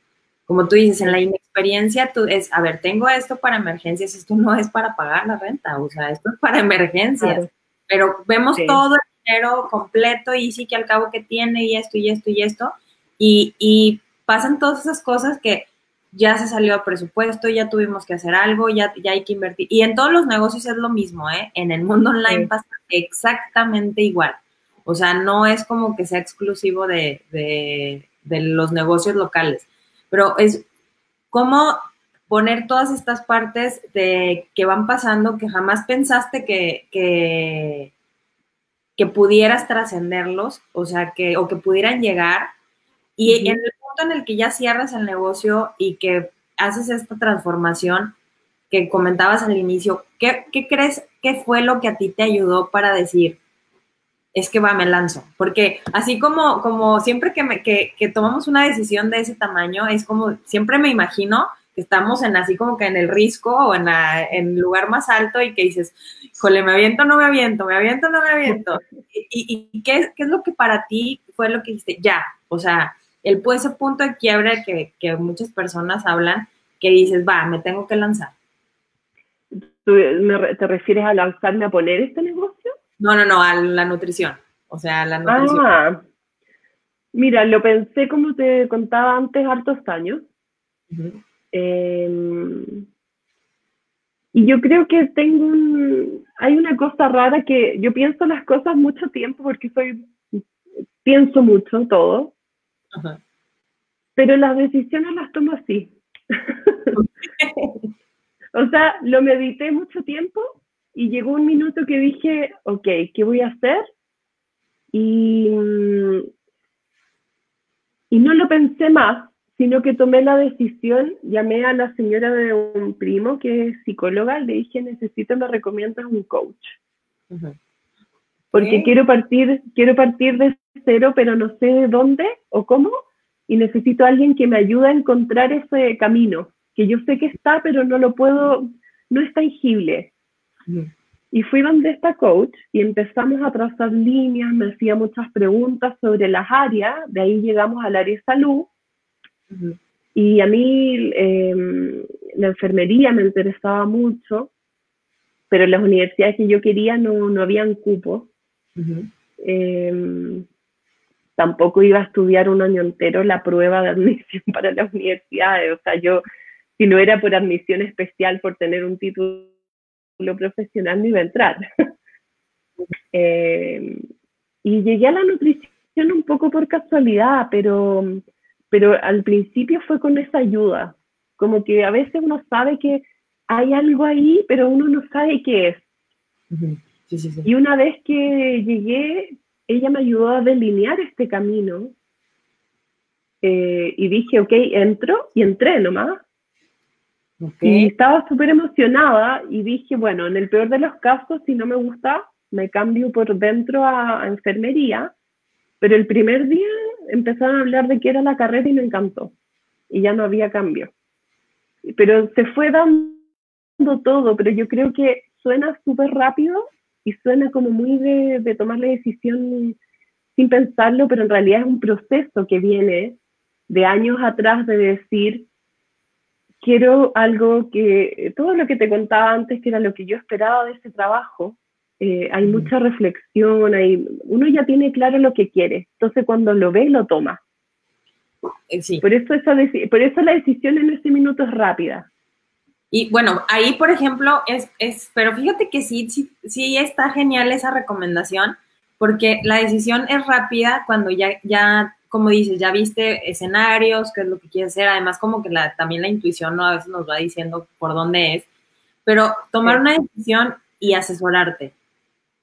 como tú dices, en la inexperiencia, tú es, a ver, tengo esto para emergencias, esto no es para pagar la renta, o sea, esto es para emergencias. Pero vemos todo el dinero completo y sí que al cabo que tiene y esto y esto y esto, y, y pasan todas esas cosas que ya se salió a presupuesto, ya tuvimos que hacer algo, ya, ya hay que invertir. Y en todos los negocios es lo mismo, ¿eh? En el mundo online pasa exactamente igual. O sea, no es como que sea exclusivo de, de, de los negocios locales pero es cómo poner todas estas partes de que van pasando que jamás pensaste que, que, pudieras trascenderlos, o sea, que, o que pudieran llegar. Y en el punto en el que ya cierras el negocio y que haces esta transformación que comentabas al inicio, ¿qué, ¿qué, crees que fue lo que a ti te ayudó para decir, es que va, me lanzo. Porque así como, como siempre que, me, que, tomamos una decisión de ese tamaño, es como, siempre me imagino que estamos en así como que en el risco o en, el lugar más alto y que dices, jole, me aviento, no me aviento, me aviento, no me aviento. ¿Y, y, qué, qué, es lo que para ti fue lo que dijiste? Ya, o sea, el ese punto de quiebre que, que muchas personas hablan, que dices, va, me tengo que lanzar. ¿Te refieres a lanzarme a poner este negocio? No, no, no, a la nutrición. O sea, la nutrición. Ah, mira, lo pensé como te contaba antes, hartos años. Em, y yo creo que tengo un. Hay una cosa rara que yo pienso las cosas mucho tiempo porque soy. Pienso mucho en todo. Pero las decisiones las tomo así. (laughs) (laughs) o sea, lo medité mucho tiempo y llegó un minuto que dije, ok, ¿qué voy a hacer? Y, y no lo pensé más, sino que tomé la decisión, llamé a la señora de un primo que es psicóloga, le dije, necesito, me recomiendas un coach. Porque quiero partir, quiero partir de cero, pero no sé de dónde o cómo, y necesito a alguien que me ayude a encontrar ese camino, que yo sé que está, pero no lo puedo, no es tangible. Y fui donde esta coach y empezamos a trazar líneas, me hacía muchas preguntas sobre las áreas, de ahí llegamos al área de salud. Y a mí em, la enfermería me interesaba mucho, pero en las universidades que yo quería no, no habían cupo. Em, tampoco iba a estudiar un año entero la prueba de admisión (laughs) para las universidades. O sea, yo, si no era por admisión especial, por tener un título lo profesional me iba a entrar. (laughs) Eh, y llegué a la nutrición un poco por casualidad, pero, pero al principio fue con esa ayuda. Como que a veces uno sabe que hay algo ahí, pero uno no sabe qué es. Y una vez que llegué, ella me ayudó a delinear este camino. Eh, y dije, ok, entro y entré nomás. Y estaba súper emocionada y dije, bueno, en el peor de los casos, si no me gusta, me cambio por dentro a, enfermería. Pero el primer día empezaron a hablar de qué era la carrera y me encantó. Y ya no había cambio. Pero se fue dando todo, pero yo creo que suena súper rápido y suena como muy de, de tomar la decisión sin pensarlo, pero en realidad es un proceso que viene de años atrás de decir, quiero algo que, todo lo que te contaba antes, que era lo que yo esperaba de ese trabajo, eh, hay mucha reflexión, hay, uno ya tiene claro lo que quiere, entonces cuando lo ve, lo toma. Eh, por, eso esa por eso la decisión en ese minuto es rápida. Y bueno, ahí, por ejemplo, es, es, pero fíjate que sí, sí, sí está genial esa recomendación, porque la decisión es rápida cuando ya, ya, como dices, ya viste escenarios, qué es lo que quieres hacer, además como que la, también la intuición ¿no? a veces nos va diciendo por dónde es, pero tomar una decisión y asesorarte.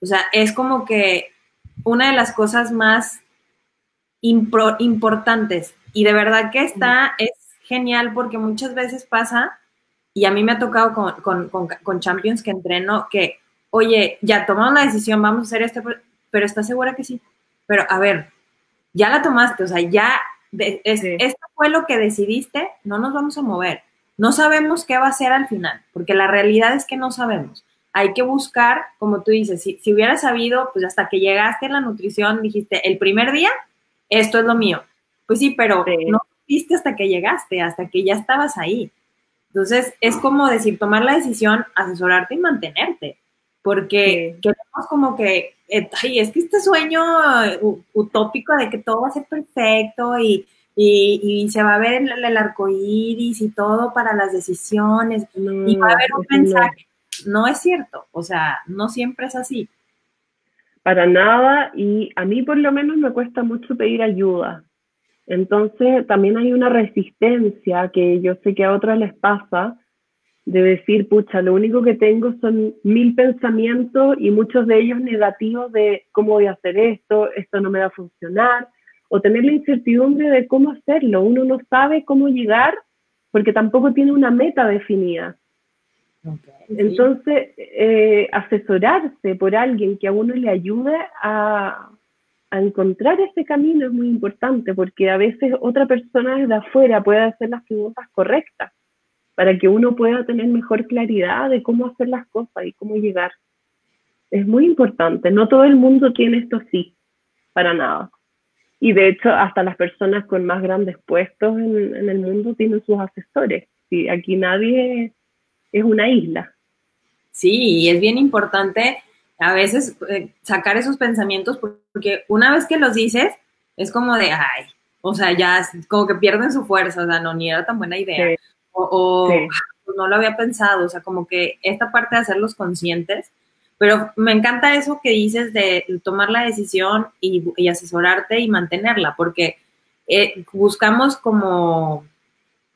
O sea, es como que una de las cosas más importantes y de verdad que está, es genial porque muchas veces pasa y a mí me ha tocado con, con, con, Champions que entreno que, oye, ya tomamos la decisión, vamos a hacer esto, pero ¿estás segura que sí? Pero a ver, ya la tomaste, o sea, ya, esto fue lo que decidiste, no nos vamos a mover. No sabemos qué va a ser al final, porque la realidad es que no sabemos. Hay que buscar, como tú dices, si, si hubieras sabido, pues hasta que llegaste a la nutrición, dijiste, el primer día, esto es lo mío. Pues sí, pero no viste hasta que llegaste, hasta que ya estabas ahí. Entonces, es como decir, tomar la decisión, asesorarte y mantenerte, porque queremos como que, ay, es que este sueño utópico de que todo va a ser perfecto y, y, se va a ver el, arco iris y todo para las decisiones y va a haber un mensaje. No. no es cierto, o sea, no siempre es así. Para nada, y a mí por lo menos me cuesta mucho pedir ayuda. Entonces, también hay una resistencia que yo sé que a otros les pasa de decir, pucha, lo único que tengo son mil pensamientos y muchos de ellos negativos de cómo voy a hacer esto, esto no me va a funcionar, o tener la incertidumbre de cómo hacerlo. Uno no sabe cómo llegar porque tampoco tiene una meta definida. Entonces, eh, asesorarse por alguien que a uno le ayude a, a encontrar ese camino es muy importante porque a veces otra persona desde afuera puede hacer las preguntas correctas para que uno pueda tener mejor claridad de cómo hacer las cosas y cómo llegar. Es muy importante. No todo el mundo tiene esto sí, para nada. Y de hecho, hasta las personas con más grandes puestos en, en el mundo tienen sus asesores. y aquí nadie es una isla. Sí, y es bien importante a veces eh, sacar esos pensamientos, porque una vez que los dices, es como de, ay, o sea, ya como que pierden su fuerza, o sea, no, ni era tan buena idea. O, pues, no lo había pensado, o sea, como que esta parte de hacerlos conscientes, pero me encanta eso que dices de tomar la decisión y, asesorarte y mantenerla, porque eh, buscamos como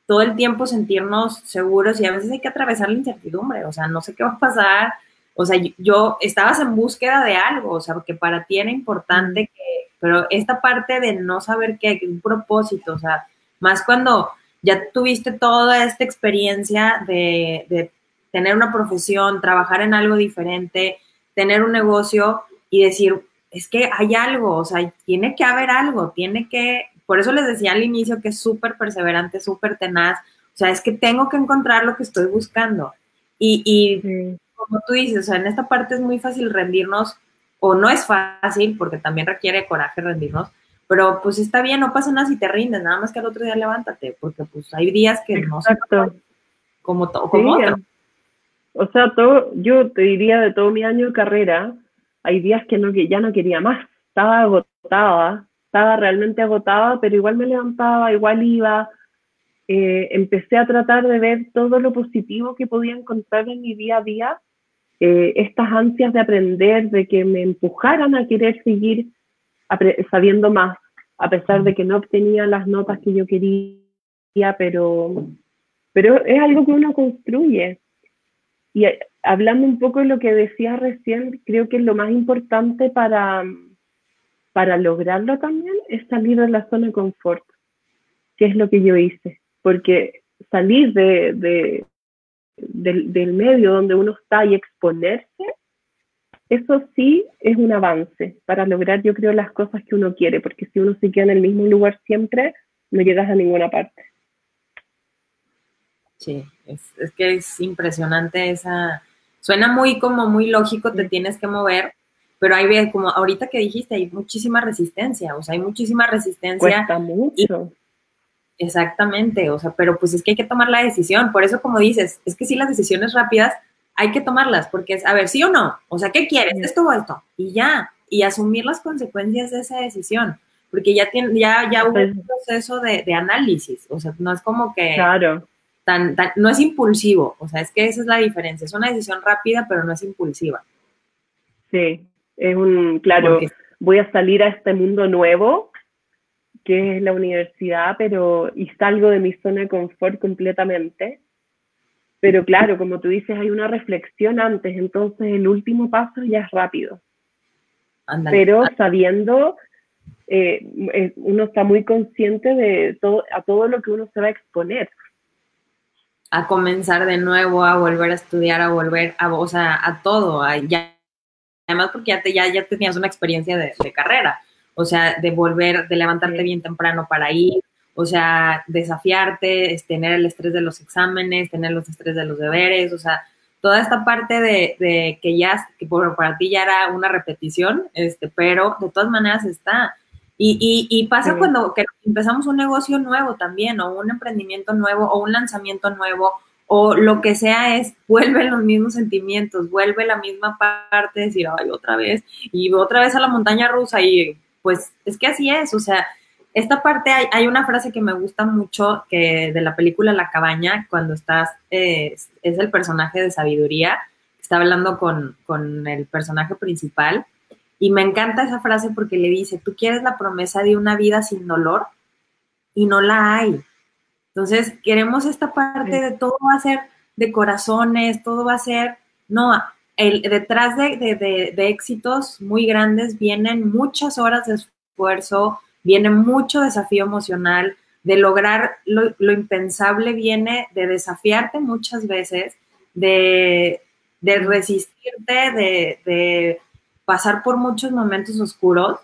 todo el tiempo sentirnos seguros y a veces hay que atravesar la incertidumbre, o sea, no sé qué va a pasar, o sea, yo estabas en búsqueda de algo, o sea, que para ti era importante que, pero esta parte de no saber qué, un propósito, o sea, más cuando ya tuviste toda esta experiencia de, de tener una profesión, trabajar en algo diferente, tener un negocio y decir, es que hay algo, o sea, tiene que haber algo, tiene que, por eso les decía al inicio que es súper perseverante, súper tenaz, o sea, es que tengo que encontrar lo que estoy buscando. Y, y como tú dices, o sea, en esta parte es muy fácil rendirnos, o no es fácil, porque también requiere coraje rendirnos, pero pues está bien, no pasa nada si te rindes, nada más que al otro día levántate, porque pues hay días que no son como todo, como otro. O sea, todo, yo te diría de todo mi año de carrera, hay días que, no, que ya no quería más, estaba agotada, estaba realmente agotada, pero igual me levantaba, igual iba, eh, empecé a tratar de ver todo lo positivo que podía encontrar en mi día a día eh, estas ansias de aprender, de que me empujaran a querer seguir sabiendo más, a pesar de que no obtenía las notas que yo quería, pero, pero es algo que uno construye. Y eh, hablando un poco de lo que decía recién, creo que lo más importante para, para lograrlo también es salir de la zona de confort, que es lo que yo hice, porque salir de, del, medio donde uno está y exponerse, eso sí es un avance para lograr, yo creo, las cosas que uno quiere, porque si uno se queda en el mismo lugar siempre, no llegas a ninguna parte. Sí, es, que es impresionante esa... Suena muy como muy lógico, te tienes que mover, pero hay como ahorita que dijiste, hay muchísima resistencia, o sea, hay muchísima resistencia. Cuesta mucho. Exactamente, o sea, pero pues es que hay que tomar la decisión. Por eso, como dices, es que si las decisiones rápidas hay que tomarlas, porque es, a ver, sí o no, o sea, ¿qué quieres? Esto o esto, y ya, y asumir las consecuencias de esa decisión, porque ya, tiene, ya, ya hubo un proceso de, análisis, o sea, no es como que... Claro. tan, tan, no es impulsivo, o sea, es que esa es la diferencia, es una decisión rápida, pero no es impulsiva. Sí, es un, claro, voy a salir a este mundo nuevo, que es la universidad, pero, y salgo de mi zona de confort completamente. Pero claro, como tú dices, hay una reflexión antes, entonces el último paso ya es rápido. Pero sabiendo, eh, eh, uno está muy consciente de todo, a todo lo que uno se va a exponer. A comenzar de nuevo, a volver a estudiar, a volver a, o sea, a todo, ya, además porque ya, te, ya, ya tenías una experiencia de, de carrera, o sea, de volver, de levantarte bien temprano para ir, o sea, desafiarte, tener el estrés de los exámenes, tener los estrés de los deberes, o sea, toda esta parte de, que ya, que por, para ti ya era una repetición, este, pero de todas maneras está. Y, y, pasa cuando empezamos un negocio nuevo también, o un emprendimiento nuevo, o un lanzamiento nuevo, o lo que sea es, (laughs) vuelve los mismos sentimientos, vuelve la misma parte de decir, ay, otra vez, y otra vez a la montaña rusa, y pues es que así es, o sea, esta parte hay, una frase que me gusta mucho que de la película La cabaña, cuando estás, eh, es el personaje de sabiduría, está hablando con, con, el personaje principal, y me encanta esa frase porque le dice, tú quieres la promesa de una vida sin dolor y no la hay. Entonces, queremos esta parte de todo va a ser de corazones, todo va a ser, no, el, detrás de, de, de éxitos muy grandes vienen muchas horas de esfuerzo, viene mucho desafío emocional, de lograr lo, impensable viene de desafiarte muchas veces, de, resistirte, de, pasar por muchos momentos oscuros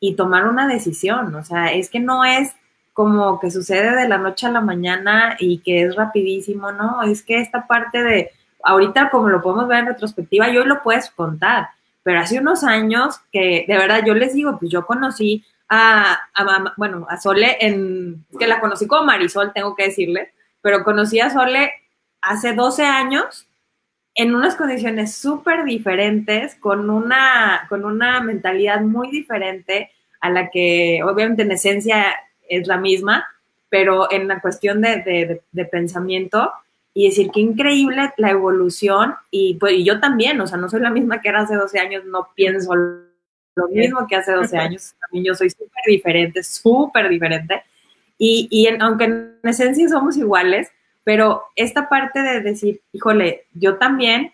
y tomar una decisión. O sea, es que no es como que sucede de la noche a la mañana y que es rapidísimo, ¿no? Es que esta parte de, ahorita como lo podemos ver en retrospectiva, yo lo puedes contar, pero hace unos años que de verdad yo les digo, pues yo conocí a, bueno, a Sole, en, que la conocí como Marisol, tengo que decirle, pero conocí a Sole hace 12 años en unas condiciones súper diferentes, con una, con una mentalidad muy diferente a la que obviamente en esencia es la misma, pero en la cuestión de, de, pensamiento y decir qué increíble la evolución y pues y yo también, o sea, no soy la misma que era hace 12 años, no pienso lo mismo que hace 12 años. También yo soy súper diferente, súper diferente. Y, y aunque en esencia somos iguales, pero esta parte de decir, híjole, yo también,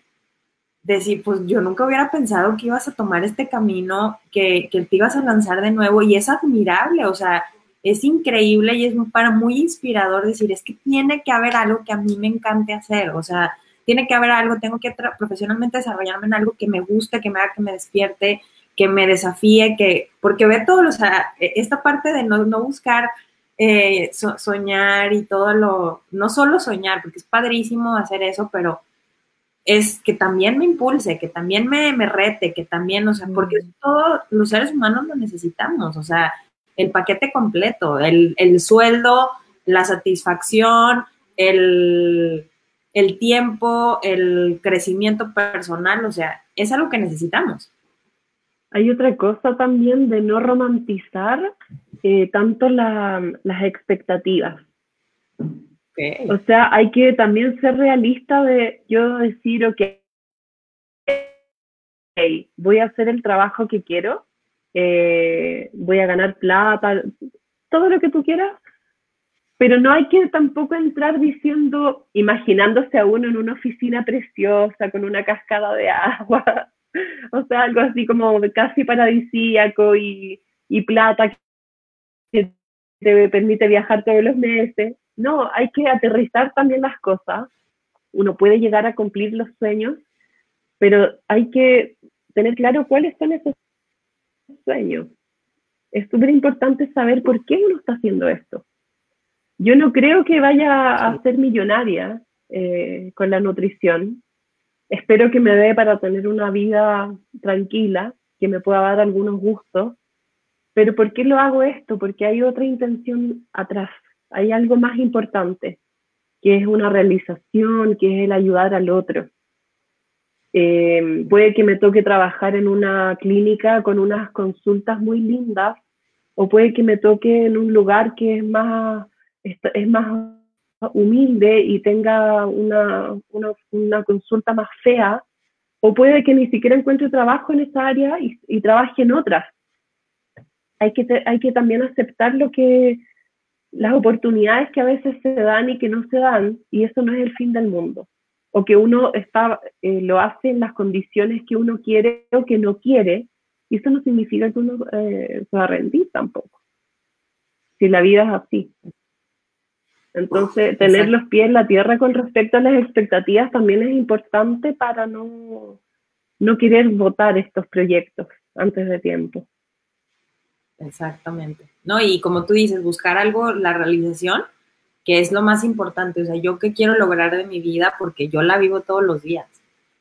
decir, pues yo nunca hubiera pensado que ibas a tomar este camino, que, que te ibas a lanzar de nuevo y es admirable, o sea, es increíble y es para muy inspirador decir, es que tiene que haber algo que a mí me encante hacer, o sea, tiene que haber algo, tengo que profesionalmente desarrollarme en algo que me guste, que me haga que me despierte, que me desafíe, que, porque ve todo, o sea, e, esta parte de no, buscar eh, soñar y todo lo, no solo soñar, porque es padrísimo hacer eso, pero es que también me impulse, que también me, me rete, que también, o sea, porque todos los seres humanos lo necesitamos, o sea, el paquete completo, el, el sueldo, la satisfacción, el, el tiempo, el crecimiento personal, o sea, es algo que necesitamos hay otra cosa también de no romantizar eh, tanto las expectativas. O sea, hay que también ser realista de yo decir, ok, voy a hacer el trabajo que quiero, eh, voy a ganar plata, todo lo que tú quieras, pero no hay que tampoco entrar diciendo, imaginándose a uno en una oficina preciosa con una cascada de agua (laughs) o sea, algo así como casi paradisíaco y, y plata que te permite viajar todos los meses. No, hay que aterrizar también las cosas. Uno puede llegar a cumplir los sueños, pero hay que tener claro cuáles son esos sueños. Es súper importante saber por qué uno está haciendo esto. Yo no creo que vaya a ser millonaria eh, con la nutrición, espero que me dé para tener una vida tranquila, que me pueda dar algunos gustos. Pero ¿por qué lo hago esto? Porque hay otra intención atrás, hay algo más importante, que es una realización, que es el ayudar al otro. Eh, puede que me toque trabajar en una clínica con unas consultas muy lindas, o puede que me toque en un lugar que es más, es más humilde y tenga una, una, consulta más fea, o puede que ni siquiera encuentre trabajo en esa área y, trabaje en otras. Hay que, hay que también aceptar lo que, las oportunidades que a veces se dan y que no se dan, y eso no es el fin del mundo. O que uno está, eh, lo hace en las condiciones que uno quiere o que no quiere, y eso no significa que uno eh, se va a rendir tampoco. Si la vida es así. Entonces, tener los pies en la tierra con respecto a las expectativas también es importante para no, no querer votar estos proyectos antes de tiempo. Exactamente. No, y como tú dices, buscar algo, la realización, que es lo más importante. O sea, yo qué quiero lograr de mi vida porque yo la vivo todos los días.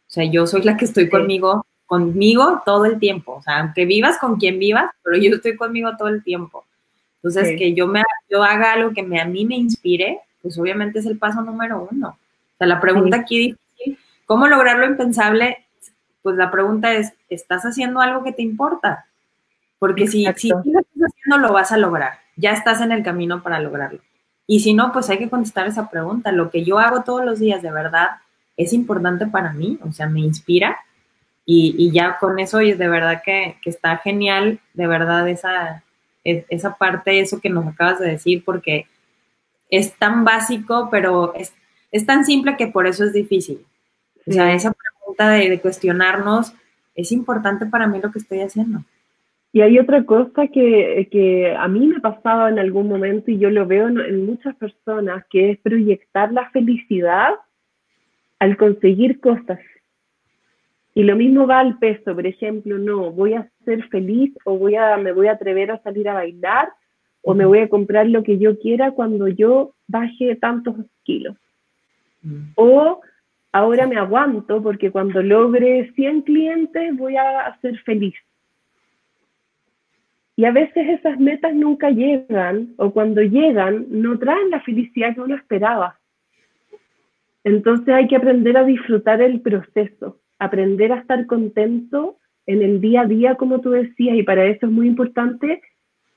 O sea, yo soy la que estoy conmigo, conmigo todo el tiempo. O sea, aunque vivas con quien vivas, pero yo estoy conmigo todo el tiempo. Entonces, que yo, me, yo haga algo que me, a mí me inspire, pues obviamente es el paso número uno. O sea, la pregunta aquí difícil, ¿cómo lograr lo impensable? Pues la pregunta es, ¿estás haciendo algo que te importa? Porque si, si lo estás haciendo, lo vas a lograr. Ya estás en el camino para lograrlo. Y si no, pues hay que contestar esa pregunta. Lo que yo hago todos los días, de verdad, es importante para mí, o sea, me inspira. Y, y ya con eso, de verdad que, que está genial, de verdad, esa, esa parte, eso que nos acabas de decir, porque es tan básico, pero es, es tan simple que por eso es difícil. O sea, esa pregunta de, cuestionarnos es importante para mí lo que estoy haciendo. Y hay otra cosa que, que, a mí me ha pasado en algún momento y yo lo veo en, muchas personas, que es proyectar la felicidad al conseguir cosas. Y lo mismo va al peso, por ejemplo, no, voy a ser feliz o voy a, me voy a atrever a salir a bailar o me voy a comprar lo que yo quiera cuando yo baje tantos kilos. Mm. O ahora me aguanto porque cuando logre 100 clientes voy a ser feliz. Y a veces esas metas nunca llegan o cuando llegan no traen la felicidad que uno esperaba. Entonces hay que aprender a disfrutar el proceso aprender a estar contento en el día a día, como tú decías, y para eso es muy importante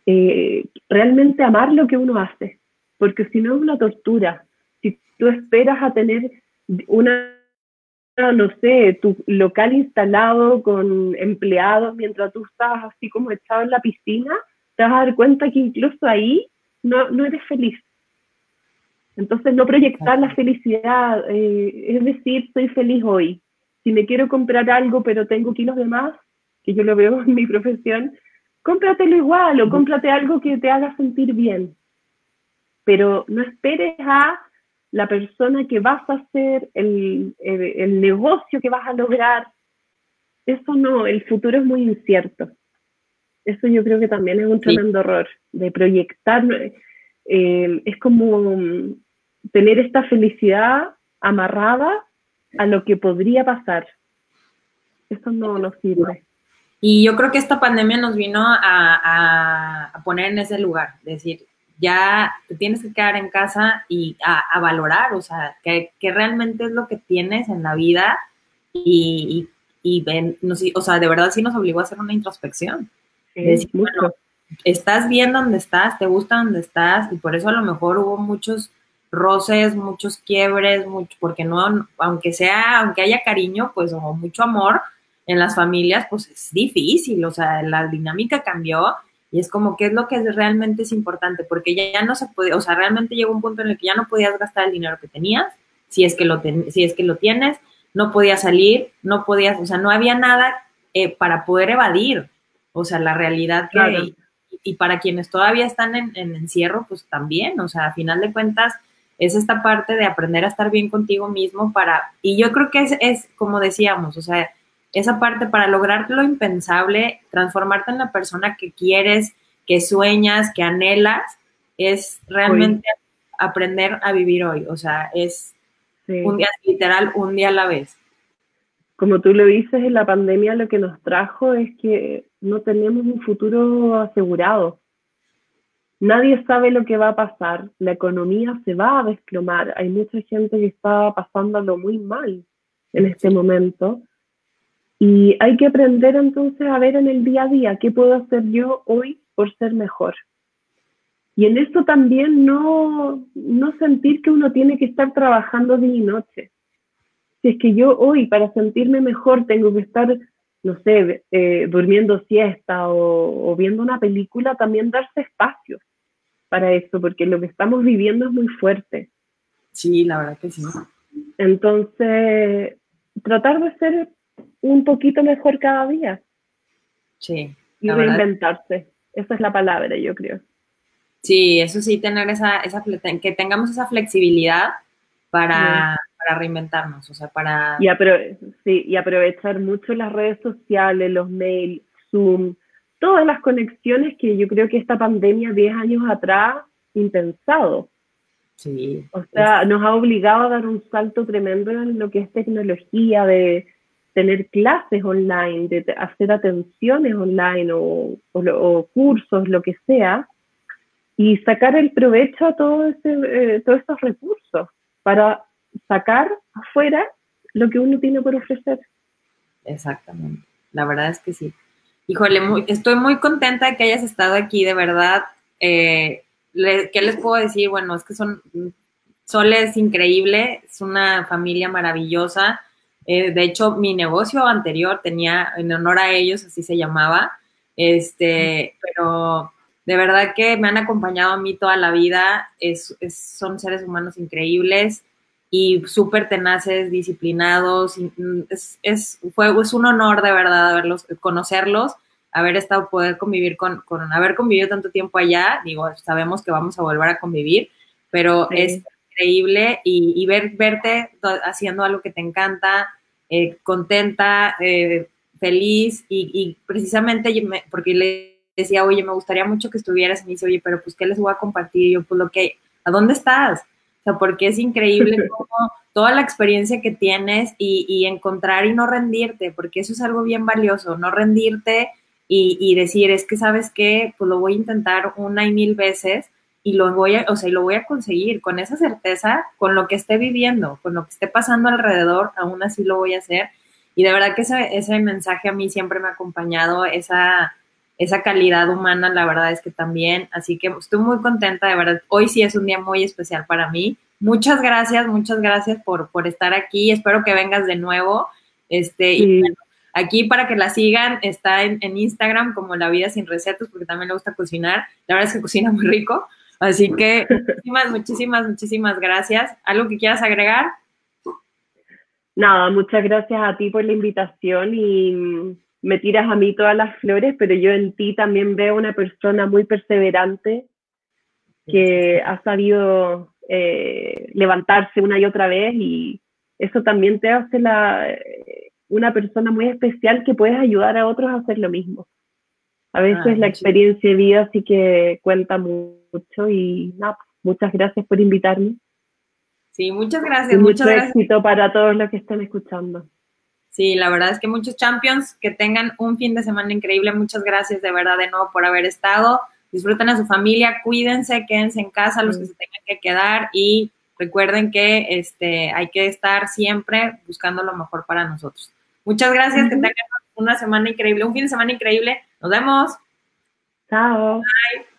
eh, realmente amar lo que uno hace, porque si no es una tortura. Si tú esperas a tener una, no sé, tu local instalado con empleados mientras tú estás así como echado en la piscina, te vas a dar cuenta que incluso ahí no, no eres feliz. Entonces, no proyectar la felicidad, eh, es decir, soy feliz hoy, si me quiero comprar algo pero tengo kilos de más, que yo lo veo (laughs) en mi profesión, cómpratelo igual o cómprate algo que te haga sentir bien. Pero no esperes a la persona que vas a hacer, el, el, negocio que vas a lograr. Eso no, el futuro es muy incierto. Eso yo creo que también es un tremendo error de proyectar. Eh, es como tener esta felicidad amarrada a lo que podría pasar. Eso no nos sirve. Y yo creo que esta pandemia nos vino a, poner en ese lugar, decir, ya te tienes que quedar en casa y a, valorar, o sea, que, realmente es lo que tienes en la vida y, y, o sea, de verdad sí nos obligó a hacer una introspección. decir, bueno, estás bien donde estás, te gusta donde estás y por eso a lo mejor hubo muchos roces, muchos quiebres, mucho, porque no, aunque sea, aunque haya cariño, pues, o mucho amor en las familias, pues es difícil, o sea, la dinámica cambió y es como, ¿qué es lo que realmente es importante? Porque ya, no se puede, o sea, realmente llegó un punto en el que ya no podías gastar el dinero que tenías, si es que lo, si es que lo tienes, no podías salir, no podías, o sea, no había nada eh, para poder evadir, o sea, la realidad que... Y, para quienes todavía están en, en encierro, pues también, o sea, a final de cuentas, es esta parte de aprender a estar bien contigo mismo para, y yo creo que es, es como decíamos, o sea, esa parte para lograr lo impensable, transformarte en la persona que quieres, que sueñas, que anhelas, es realmente aprender a vivir hoy, o sea, es un día literal, un día a la vez. Como tú lo dices, en la pandemia lo que nos trajo es que no tenemos un futuro asegurado. Nadie sabe lo que va a pasar, la economía se va a desplomar, hay mucha gente que está pasándolo muy mal en este momento y hay que aprender entonces a ver en el día a día qué puedo hacer yo hoy por ser mejor. Y en esto también no, no sentir que uno tiene que estar trabajando día y noche. Si es que yo hoy para sentirme mejor tengo que estar, no sé, eh, durmiendo siesta o, viendo una película, también darse espacio para eso, porque lo que estamos viviendo es muy fuerte. Sí, la verdad que sí. Entonces, tratar de ser un poquito mejor cada día. Sí. Y reinventarse. Esa es la palabra, yo creo. Sí, eso sí, tener esa, esa que tengamos esa flexibilidad para, para reinventarnos, o sea, para... Y, sí, y aprovechar mucho las redes sociales, los mails, Zoom, todas las conexiones que yo creo que esta pandemia 10 años atrás, impensado. Sí. O sea, nos ha obligado a dar un salto tremendo en lo que es tecnología, de tener clases online, de hacer atenciones online o, o cursos, lo que sea, y sacar el provecho a todo ese, eh, todos estos recursos para sacar afuera lo que uno tiene por ofrecer. Exactamente, la verdad es que sí. Híjole, estoy muy contenta de que hayas estado aquí, de verdad. Eh, ¿Qué les puedo decir? Bueno, es que son, Sole es increíble, es una familia maravillosa. Eh, de hecho, mi negocio anterior tenía, en honor a ellos, así se llamaba, este, pero de verdad que me han acompañado a mí toda la vida, es, son seres humanos increíbles y súper tenaces, disciplinados. Es, es, fue, es un honor de verdad verlos, conocerlos, haber estado, poder convivir con, con, haber convivido tanto tiempo allá. Digo, sabemos que vamos a volver a convivir, pero es increíble y, ver, verte haciendo algo que te encanta, eh, contenta, eh, feliz y, y precisamente porque le decía, oye, me gustaría mucho que estuvieras, y me dice, oye, pero pues, ¿qué les voy a compartir? Y yo, pues, lo que, ¿a dónde estás? O sea, porque es increíble (laughs) como toda la experiencia que tienes y, y, encontrar y no rendirte, porque eso es algo bien valioso, no rendirte y, y, decir, es que, ¿sabes qué? Pues lo voy a intentar una y mil veces y lo voy a, o sea, y lo voy a conseguir con esa certeza, con lo que esté viviendo, con lo que esté pasando alrededor, aún así lo voy a hacer. Y de verdad que ese, ese mensaje a mí siempre me ha acompañado, esa esa calidad humana, la verdad es que también, así que estoy muy contenta, de verdad, hoy sí es un día muy especial para mí. Muchas gracias, muchas gracias por, por estar aquí, espero que vengas de nuevo, este, y aquí para que la sigan, está en, Instagram como La Vida Sin Recetas, porque también le gusta cocinar, la verdad es que cocina muy rico, así que (laughs) muchísimas, muchísimas, muchísimas gracias. ¿Algo que quieras agregar? Nada, muchas gracias a ti por la invitación y me tiras a mí todas las flores, pero yo en ti también veo una persona muy perseverante que ha sabido eh, levantarse una y otra vez y eso también te hace la, eh, una persona muy especial que puedes ayudar a otros a hacer lo mismo. A veces ah, la experiencia de vida sí que cuenta mucho y nada, muchas gracias por invitarme. Sí, muchas gracias. mucho éxito para todos los que están escuchando. Sí, la verdad es que muchos champions que tengan un fin de semana increíble. Muchas gracias de verdad de nuevo por haber estado. Disfruten a su familia, cuídense, quédense en casa los que se tengan que quedar y recuerden que este, hay que estar siempre buscando lo mejor para nosotros. Muchas gracias, que tengan una semana increíble, un fin de semana increíble. Nos vemos. Chao. Bye.